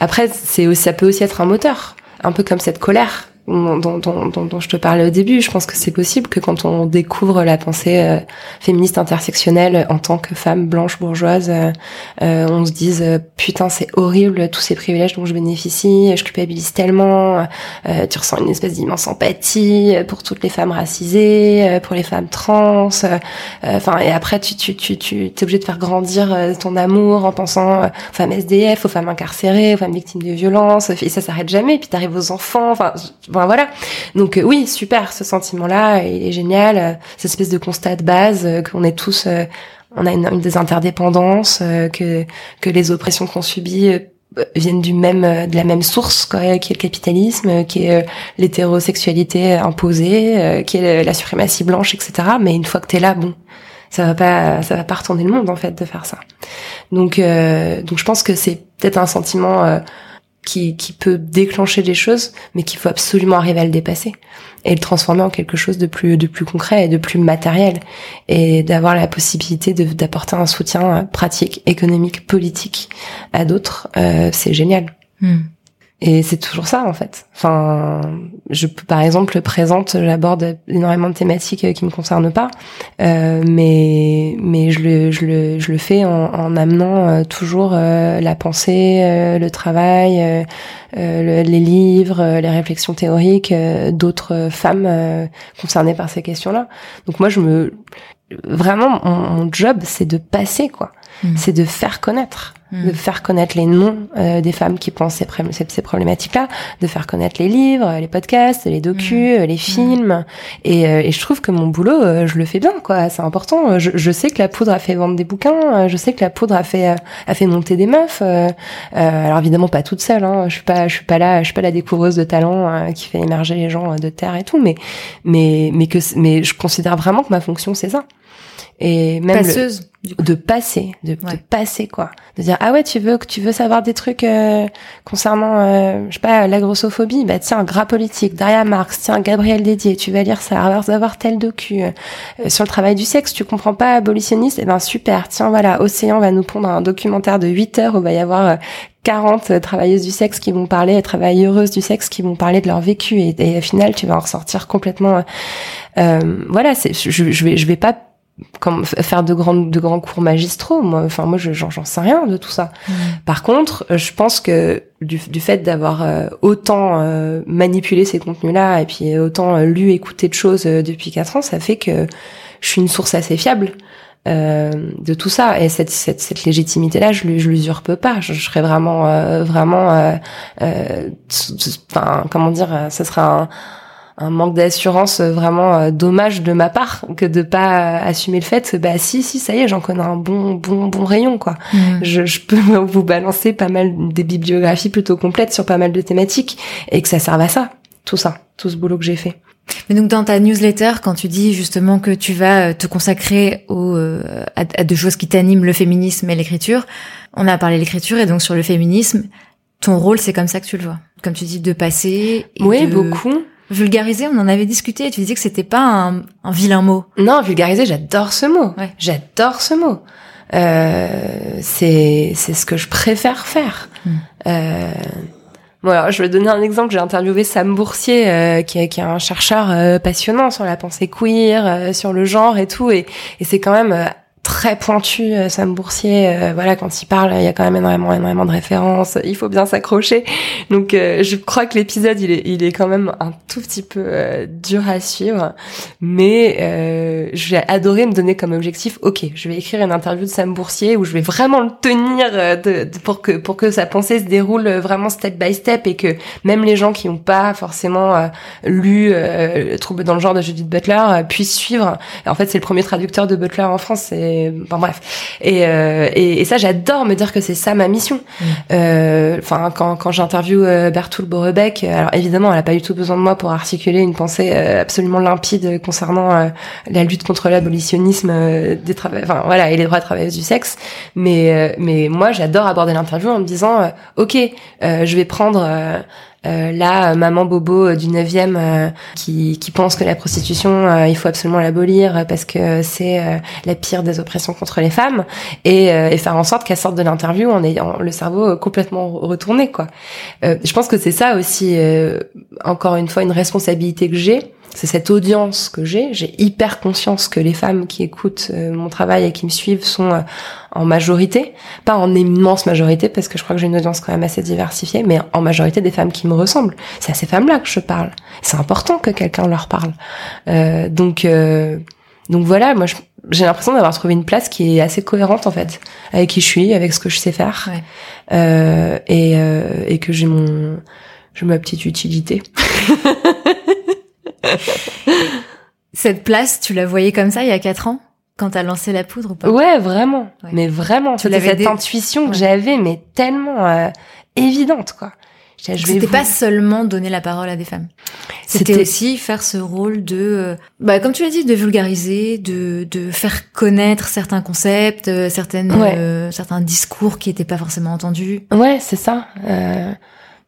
[SPEAKER 2] Après, c'est ça peut aussi être un moteur, un peu comme cette colère dont, dont, dont, dont, je te parlais au début. Je pense que c'est possible que quand on découvre la pensée euh, féministe intersectionnelle en tant que femme blanche bourgeoise, euh, euh on se dise putain c'est horrible tous ces privilèges dont je bénéficie, je culpabilise tellement. tu ressens une espèce d'immense empathie pour toutes les femmes racisées, pour les femmes trans. Enfin et après tu tu tu tu es obligé de faire grandir ton amour en pensant aux femmes SDF, aux femmes incarcérées, aux femmes victimes de violences. Et ça s'arrête jamais. Puis t'arrives aux enfants. Enfin voilà. Donc euh, oui, super, ce sentiment-là, il est génial. Euh, cette espèce de constat de base euh, qu'on est tous, on a une, des interdépendances, que que les oppressions qu'on subit viennent du même de la même source quoi, qui est le capitalisme qui est l'hétérosexualité imposée qui est la suprématie blanche etc mais une fois que t'es là bon ça va pas ça va pas retourner le monde en fait de faire ça donc donc je pense que c'est peut-être un sentiment qui, qui peut déclencher des choses, mais qu'il faut absolument arriver à le dépasser et le transformer en quelque chose de plus de plus concret et de plus matériel et d'avoir la possibilité d'apporter un soutien pratique, économique, politique à d'autres, euh, c'est génial. Hmm. Et c'est toujours ça en fait. Enfin, je par exemple présente, j'aborde énormément de thématiques euh, qui me concernent pas, euh, mais mais je le je le je le fais en, en amenant euh, toujours euh, la pensée, euh, le travail, les livres, les réflexions théoriques d'autres femmes concernées par ces questions-là. Donc moi je me vraiment mon, job c'est de passer quoi, mmh. c'est de faire connaître Hmm. de faire connaître les noms euh, des femmes qui pensent ces, ces, problématiques-là, de faire connaître les livres, les podcasts, les docus, hmm. les films. Et, euh, et, je trouve que mon boulot, euh, je le fais bien, quoi. C'est important. Je, je, sais que la poudre a fait vendre des bouquins. Je sais que la poudre a fait a fait monter des meufs. alors évidemment pas toute seule. Hein. Je suis pas je suis pas là je suis pas la découvreuse de talent qui fait émerger les gens de terre et tout. Mais mais mais que mais je considère vraiment que ma fonction c'est ça
[SPEAKER 1] et même passeuse
[SPEAKER 2] de passer de, de, passer quoi de dire ah ouais tu veux que tu veux savoir des trucs euh, concernant euh, je sais pas la grossophobie? Bah tiens gras politique Daria Marx tiens Gabriel Dédier tu vas lire ça avoir tel docu euh, sur le travail du sexe tu comprends pas abolitionniste? Et eh ben super tiens voilà Océan va nous pondre un documentaire de 8 heures où va y avoir 40 travailleuses du sexe qui vont parler, travailleuses du sexe qui vont parler de leur vécu et, et au final tu vas en ressortir complètement. Euh, voilà, je, je vais je vais pas comme faire de grands de grands cours magistraux. Moi enfin moi je j'en sais rien de tout ça. Mm. par contre je pense que du, du fait d'avoir euh, autant euh, manipulé ces contenus là et puis autant euh, lu écouté de choses depuis quatre ans ça fait que je suis une source assez fiable de tout ça. Et cette, cette, cette légitimité là je, je l'usurpe pas. Je, je serais vraiment vraiment enfin comment dire ce sera un un manque d'assurance euh, vraiment euh, dommage de ma part que de pas assumer le fait bah si si ça y est j'en connais un bon bon bon rayon quoi mm. je, je peux vous balancer pas mal des bibliographies plutôt complètes sur pas mal de thématiques et que ça serve à ça tout ça tout ce boulot que j'ai fait
[SPEAKER 1] mais donc dans ta newsletter, quand tu dis justement que tu vas euh, te consacrer au, à, à deux choses qui t'animent, le féminisme et l'écriture, on a parlé de l'écriture et donc sur le féminisme, ton rôle c'est comme ça que tu le vois, comme tu dis de passer.
[SPEAKER 2] Et oui, beaucoup.
[SPEAKER 1] Vulgariser, on en avait discuté et tu disais que c'était pas un, un, vilain mot.
[SPEAKER 2] Non, vulgariser, j'adore ce mot. Ouais. J'adore ce mot. Euh, c'est c'est ce que je préfère faire. Hmm. Euh, bon, je vais donner un exemple. J'ai interviewé Sam Boursier, euh, qui, est, qui est un chercheur euh, passionnant sur la pensée queer, euh, sur le genre et tout, et, et c'est quand même très pointu, euh, Sam Boursier. Euh, voilà, quand il parle, il y a quand même énormément, énormément de références. Il faut bien s'accrocher. Donc, euh, je crois que l'épisode, il est, il est quand même un tout petit peu dur à suivre. Mais je vais adorer me donner comme objectif, ok, je vais écrire une interview de Sam Boursier où je vais vraiment le tenir de, pour que pour que sa pensée se déroule vraiment step by step et que même les gens qui n'ont pas forcément lu le Trouble dans le genre de Judith Butler puissent suivre. En fait, c'est le premier traducteur de Butler en France. Enfin bref. Et, euh, et, et, ça, j'adore me dire que c'est ça ma mission. Mm. Euh, enfin, quand, quand j'interviewe euh, Bertoul Borebec, alors évidemment, elle a pas du tout besoin de moi pour articuler une pensée absolument limpide concernant la lutte contre l'abolitionnisme des travailleurs, enfin voilà, et les droits de travailleuses du sexe. Mais mais moi, j'adore aborder l'interview en me disant, ok, je vais prendre euh, là, maman bobo du 9e euh, qui, qui pense que la prostitution, euh, il faut absolument l'abolir parce que c'est la pire des oppressions contre les femmes et, et faire en sorte qu'elle sorte de l'interview en ayant le cerveau complètement retourné. quoi. je pense que c'est ça aussi, encore une fois, une responsabilité que j'ai c'est cette audience que j'ai. J'ai hyper conscience que les femmes qui écoutent euh, mon travail et qui me suivent sont euh, en majorité, pas en immense majorité parce que je crois que j'ai une audience quand même assez diversifiée, mais en majorité des femmes qui me ressemblent. C'est à ces femmes-là que je parle. C'est important que quelqu'un leur parle. Euh, donc donc voilà, moi j'ai l'impression d'avoir trouvé une place qui est assez cohérente en fait avec qui je suis, avec ce que je sais faire, et, et que j'ai mon j'ai ma petite utilité.
[SPEAKER 1] Cette place, tu la voyais comme ça il y a quatre ans quand t'as lancé la poudre ou pas?
[SPEAKER 2] Ouais, vraiment. Mais vraiment, tu avais cette intuition que j'avais, mais tellement euh, évidente, quoi.
[SPEAKER 1] C'était pas seulement donner la parole à des femmes. C'était aussi faire ce rôle de, euh, bah, comme tu l'as dit, de vulgariser, de, de faire connaître certains concepts, euh, certaines, certains discours qui étaient pas forcément entendus.
[SPEAKER 2] Ouais, c'est ça.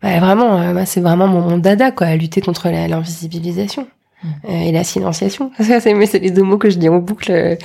[SPEAKER 2] Ouais, vraiment, euh, c'est vraiment mon, mon, dada, quoi, à lutter contre l'invisibilisation. Mm. Euh, et la silenciation. c'est les deux mots que je dis en boucle, euh,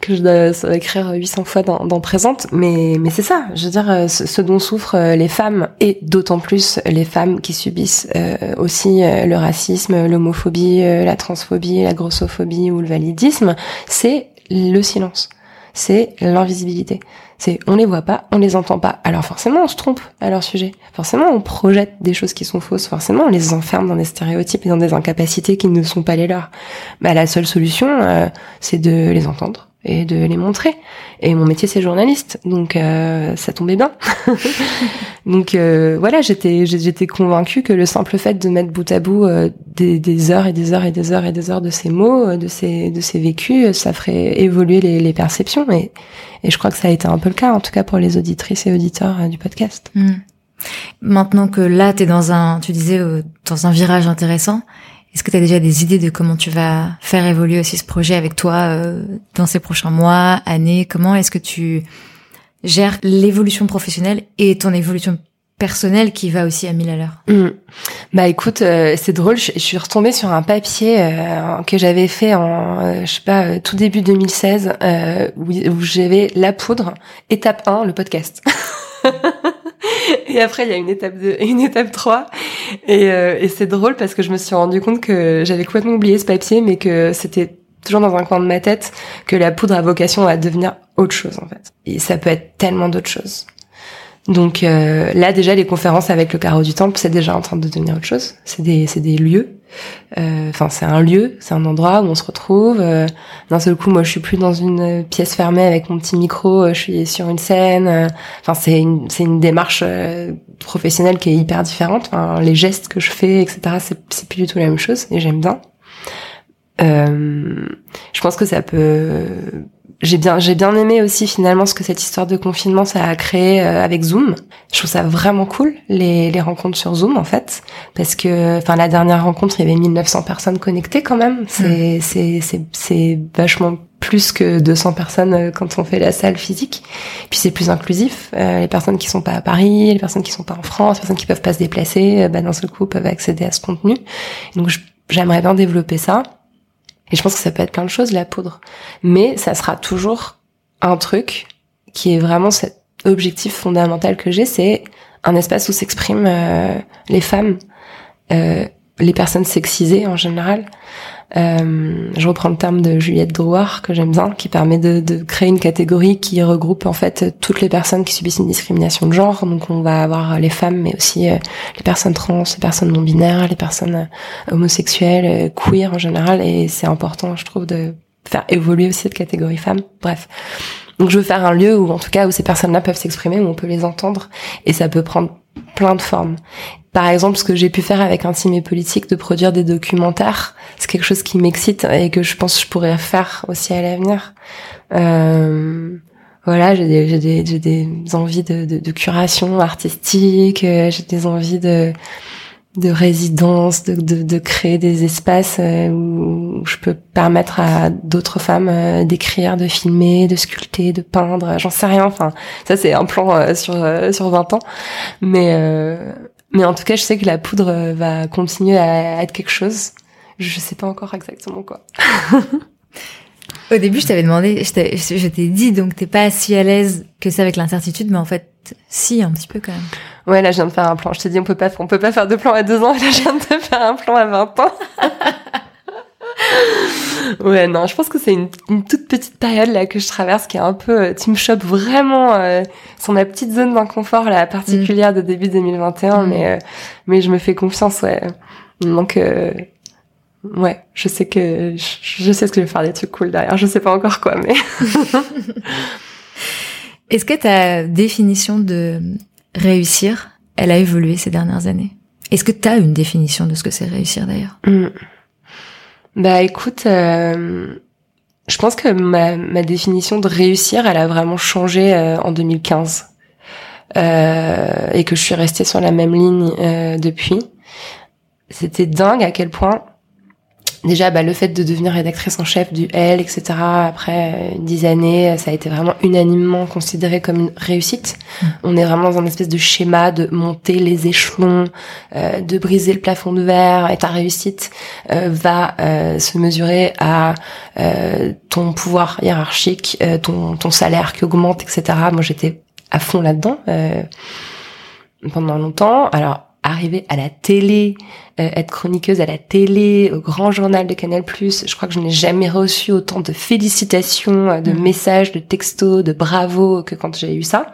[SPEAKER 2] que je dois écrire 800 fois dans, dans Présente. Mais, mais c'est ça, je veux dire, ce, dont souffrent les femmes, et d'autant plus les femmes qui subissent aussi le racisme, l'homophobie, la transphobie, la grossophobie ou le validisme, c'est le silence. C'est l'invisibilité. C'est on les voit pas, on les entend pas. Alors forcément on se trompe à leur sujet. Forcément on projette des choses qui sont fausses. Forcément on les enferme dans des stéréotypes et dans des incapacités qui ne sont pas les leurs. Bah la seule solution euh, c'est de les entendre et de les montrer. Et mon métier c'est journaliste, donc euh, ça tombait bien. donc euh, voilà, j'étais j'étais convaincue que le simple fait de mettre bout à bout euh, des, des, heures et des heures et des heures et des heures de ces mots, de ces de ces vécus, ça ferait évoluer les, les perceptions. Et, et je crois que ça a été un peu le cas, en tout cas pour les auditrices et auditeurs du podcast.
[SPEAKER 1] Hmm. Maintenant que là, tu es dans un, tu disais, dans un virage intéressant, est-ce que tu as déjà des idées de comment tu vas faire évoluer aussi ce projet avec toi euh, dans ces prochains mois, années? Comment est-ce que tu gères l'évolution professionnelle et ton évolution personnelle qui va aussi à mille à l'heure?
[SPEAKER 2] Mmh. Bah écoute, euh, c'est drôle, je, suis retombée sur un papier euh, que j'avais fait en, je sais pas, tout début 2016, où, où j'avais la poudre, étape 1, le podcast. et après, il y a une étape 2 et une étape 3. Et, euh, et c'est drôle parce que je me suis rendu compte que j'avais complètement oublié ce papier, mais que c'était toujours dans un coin de ma tête que la poudre a vocation à devenir autre chose en fait. Et ça peut être tellement d'autres choses. Donc euh, là déjà les conférences avec le carreau du temple c'est déjà en train de devenir autre chose. C'est des c'est des lieux. Euh, enfin c'est un lieu, c'est un endroit où on se retrouve. Euh, d'un seul coup moi je suis plus dans une pièce fermée avec mon petit micro, je suis sur une scène. Enfin c'est une c'est une démarche professionnelle qui est hyper différente. Enfin, les gestes que je fais etc c'est c'est plus du tout la même chose et j'aime bien. je pense que ça peut j'ai bien j'ai bien aimé aussi finalement ce que cette histoire de confinement ça a créé euh, avec Zoom. Je trouve ça vraiment cool les les rencontres sur Zoom en fait parce que enfin la dernière rencontre il y avait 1900 personnes connectées quand même. C'est mm. c'est c'est c'est vachement plus que 200 personnes euh, quand on fait la salle physique. Puis c'est plus inclusif. Euh, les personnes qui sont pas à Paris, les personnes qui sont pas en France, les personnes qui peuvent pas se déplacer, bah d'un seul coup peuvent accéder à ce contenu. Donc j'aimerais bien développer ça. Et je pense que ça peut être plein de choses, la poudre. Mais ça sera toujours un truc qui est vraiment cet objectif fondamental que j'ai, c'est un espace où s'expriment euh, les femmes, euh, les personnes sexisées en général, euh, je reprends le terme de Juliette Drouard que j'aime bien, qui permet de, de, créer une catégorie qui regroupe en fait toutes les personnes qui subissent une discrimination de genre. Donc on va avoir les femmes, mais aussi euh, les personnes trans, les personnes non binaires, les personnes euh, homosexuelles, queer en général. Et c'est important, je trouve, de faire évoluer aussi cette catégorie femmes. Bref. Donc je veux faire un lieu où en tout cas où ces personnes-là peuvent s'exprimer, où on peut les entendre, et ça peut prendre plein de formes. Par exemple, ce que j'ai pu faire avec Intime et Politique, de produire des documentaires, c'est quelque chose qui m'excite et que je pense que je pourrais faire aussi à l'avenir. Euh, voilà, j'ai des, des, des, envies de, de, de curation artistique, euh, j'ai des envies de de résidence, de, de, de, créer des espaces euh, où je peux permettre à d'autres femmes euh, d'écrire, de filmer, de sculpter, de peindre, j'en sais rien. Enfin, ça c'est un plan euh, sur sur 20 ans, mais mais en tout cas, je sais que la poudre va continuer à être quelque chose. Je sais pas encore exactement quoi.
[SPEAKER 1] Au début, je t'avais demandé, je t'ai dit donc t'es pas si à l'aise que ça avec l'incertitude, mais en fait, si un petit peu quand même.
[SPEAKER 2] Ouais, là, je viens de faire un plan. Je t'ai dit, on peut pas, on peut pas faire de plan à deux ans. Et là, je viens de faire un plan à 20 ans. ouais, non, je pense que c'est une, toute petite période là que je traverse qui est un peu euh, Team Shop vraiment euh, sur ma petite zone d'inconfort là particulière de début 2021, mm. mais euh, mais je me fais confiance, ouais. Donc euh, ouais, je sais que je, je, sais ce que je vais faire des trucs cool derrière. Je sais pas encore quoi, mais.
[SPEAKER 1] Est-ce que ta définition de réussir, elle a évolué ces dernières années. Est-ce que tu as une définition de ce que c'est réussir d'ailleurs?
[SPEAKER 2] Hmm. Bah écoute, euh, je pense que ma, définition de réussir, elle a vraiment changé euh, en 2015 euh, et que je suis restée sur la même ligne euh, depuis. C'était dingue à quel point déjà bah, le fait de devenir rédactrice en chef du L, etc. Après dix années, ça a été vraiment unanimement considéré comme une réussite. Mm. On est vraiment dans un espèce de schéma de monter les échelons, euh, de briser le plafond de verre. Et ta réussite euh, va euh, se mesurer à euh, ton pouvoir hiérarchique, euh, ton, ton salaire qui augmente, etc. Moi, j'étais à fond là-dedans pendant longtemps. Alors arriver à la télé, euh, être chroniqueuse à la télé, au grand journal de Canal+, je crois que je n'ai jamais reçu autant de félicitations, euh, de mm. messages, de textos, de bravo que quand j'ai eu ça.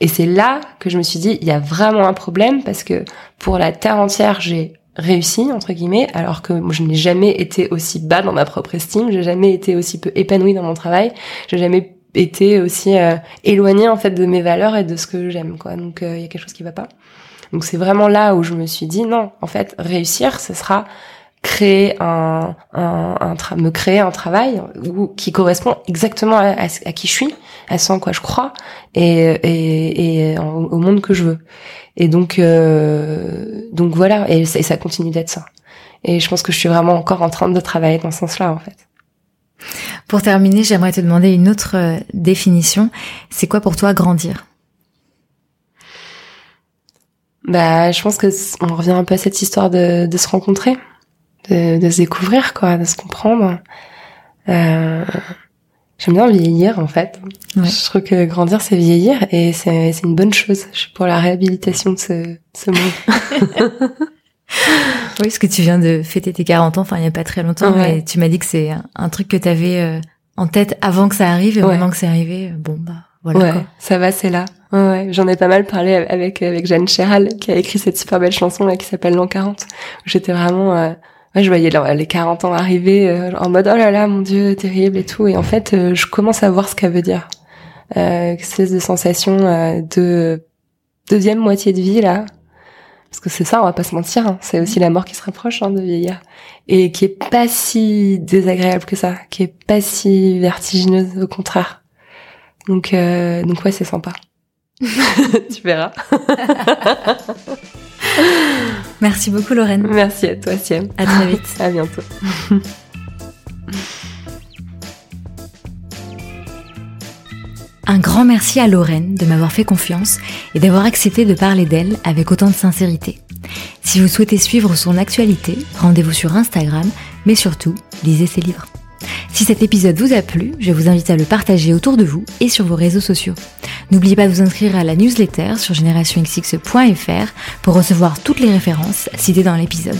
[SPEAKER 2] Et c'est là que je me suis dit, il y a vraiment un problème parce que pour la terre entière, j'ai réussi entre guillemets, alors que moi, je n'ai jamais été aussi bas dans ma propre estime, j'ai jamais été aussi peu épanouie dans mon travail, j'ai jamais été aussi euh, éloignée en fait de mes valeurs et de ce que j'aime quoi. Donc il y a quelque chose qui va pas. Donc c'est vraiment là où je me suis dit non, en fait, réussir, ce sera créer un, me créer un travail qui correspond exactement à, qui je suis, à ce en quoi je crois et, et, au monde que je veux. Et donc euh, donc voilà et ça, et ça continue d'être ça. Et je pense que je suis vraiment encore en train de travailler dans ce sens-là en fait.
[SPEAKER 1] Pour terminer, j'aimerais te demander une autre euh, définition. C'est quoi pour toi grandir?
[SPEAKER 2] Bah, je pense que on revient un peu à cette histoire de, de se rencontrer de, se découvrir, quoi, de se comprendre. Euh, J'aime bien vieillir, en fait. Je trouve que grandir, c'est vieillir, et c'est une bonne chose. Je suis pour la réhabilitation de ce, ce mot.
[SPEAKER 1] oui, parce que tu viens de fêter tes 40 ans, enfin, il n'y a pas très longtemps, et tu m'as dit que c'est un truc que tu avais euh, en tête avant que ça arrive, et maintenant que c'est arrivé, euh, bon, bah, voilà.
[SPEAKER 2] Ouais, ça va, c'est là. Ouais, j'en ai pas mal parlé avec avec Jeanne Chéral, qui a écrit cette super belle chanson là qui s'appelle L'an 40. J'étais vraiment euh, je voyais les 40 ans arriver euh, en mode oh là là mon dieu terrible et tout et en fait euh, je commence à voir ce qu'elle veut dire euh, espèce de sensation euh, de deuxième moitié de vie là parce que c'est ça on va pas se mentir hein. c'est aussi la mort qui se rapproche hein, de vieillir et qui est pas si désagréable que ça qui est pas si vertigineuse au contraire donc donc ouais c'est sympa tu verras
[SPEAKER 1] Merci beaucoup Lorraine.
[SPEAKER 2] Merci à toi Siem.
[SPEAKER 1] À très vite.
[SPEAKER 2] à bientôt.
[SPEAKER 1] Un grand merci à Lorraine de m'avoir fait confiance et d'avoir accepté de parler d'elle avec autant de sincérité. Si vous souhaitez suivre son actualité, rendez-vous sur Instagram, mais surtout, lisez ses livres. Si cet épisode vous a plu, je vous invite à le partager autour de vous et sur vos réseaux sociaux. N'oubliez pas de vous inscrire à la newsletter sur generationxx.fr pour recevoir toutes les références citées dans l'épisode.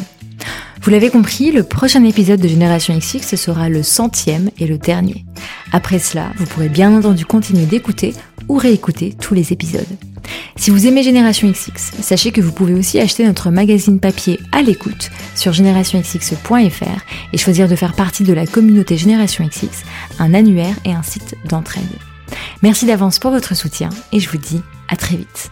[SPEAKER 1] Vous l'avez compris, le prochain épisode de Génération XX sera le centième et le dernier. Après cela, vous pourrez bien entendu continuer d'écouter ou réécouter tous les épisodes. Si vous aimez Génération XX, sachez que vous pouvez aussi acheter notre magazine papier à l'écoute sur générationxx.fr et choisir de faire partie de la communauté Génération XX, un annuaire et un site d'entraide. Merci d'avance pour votre soutien et je vous dis à très vite.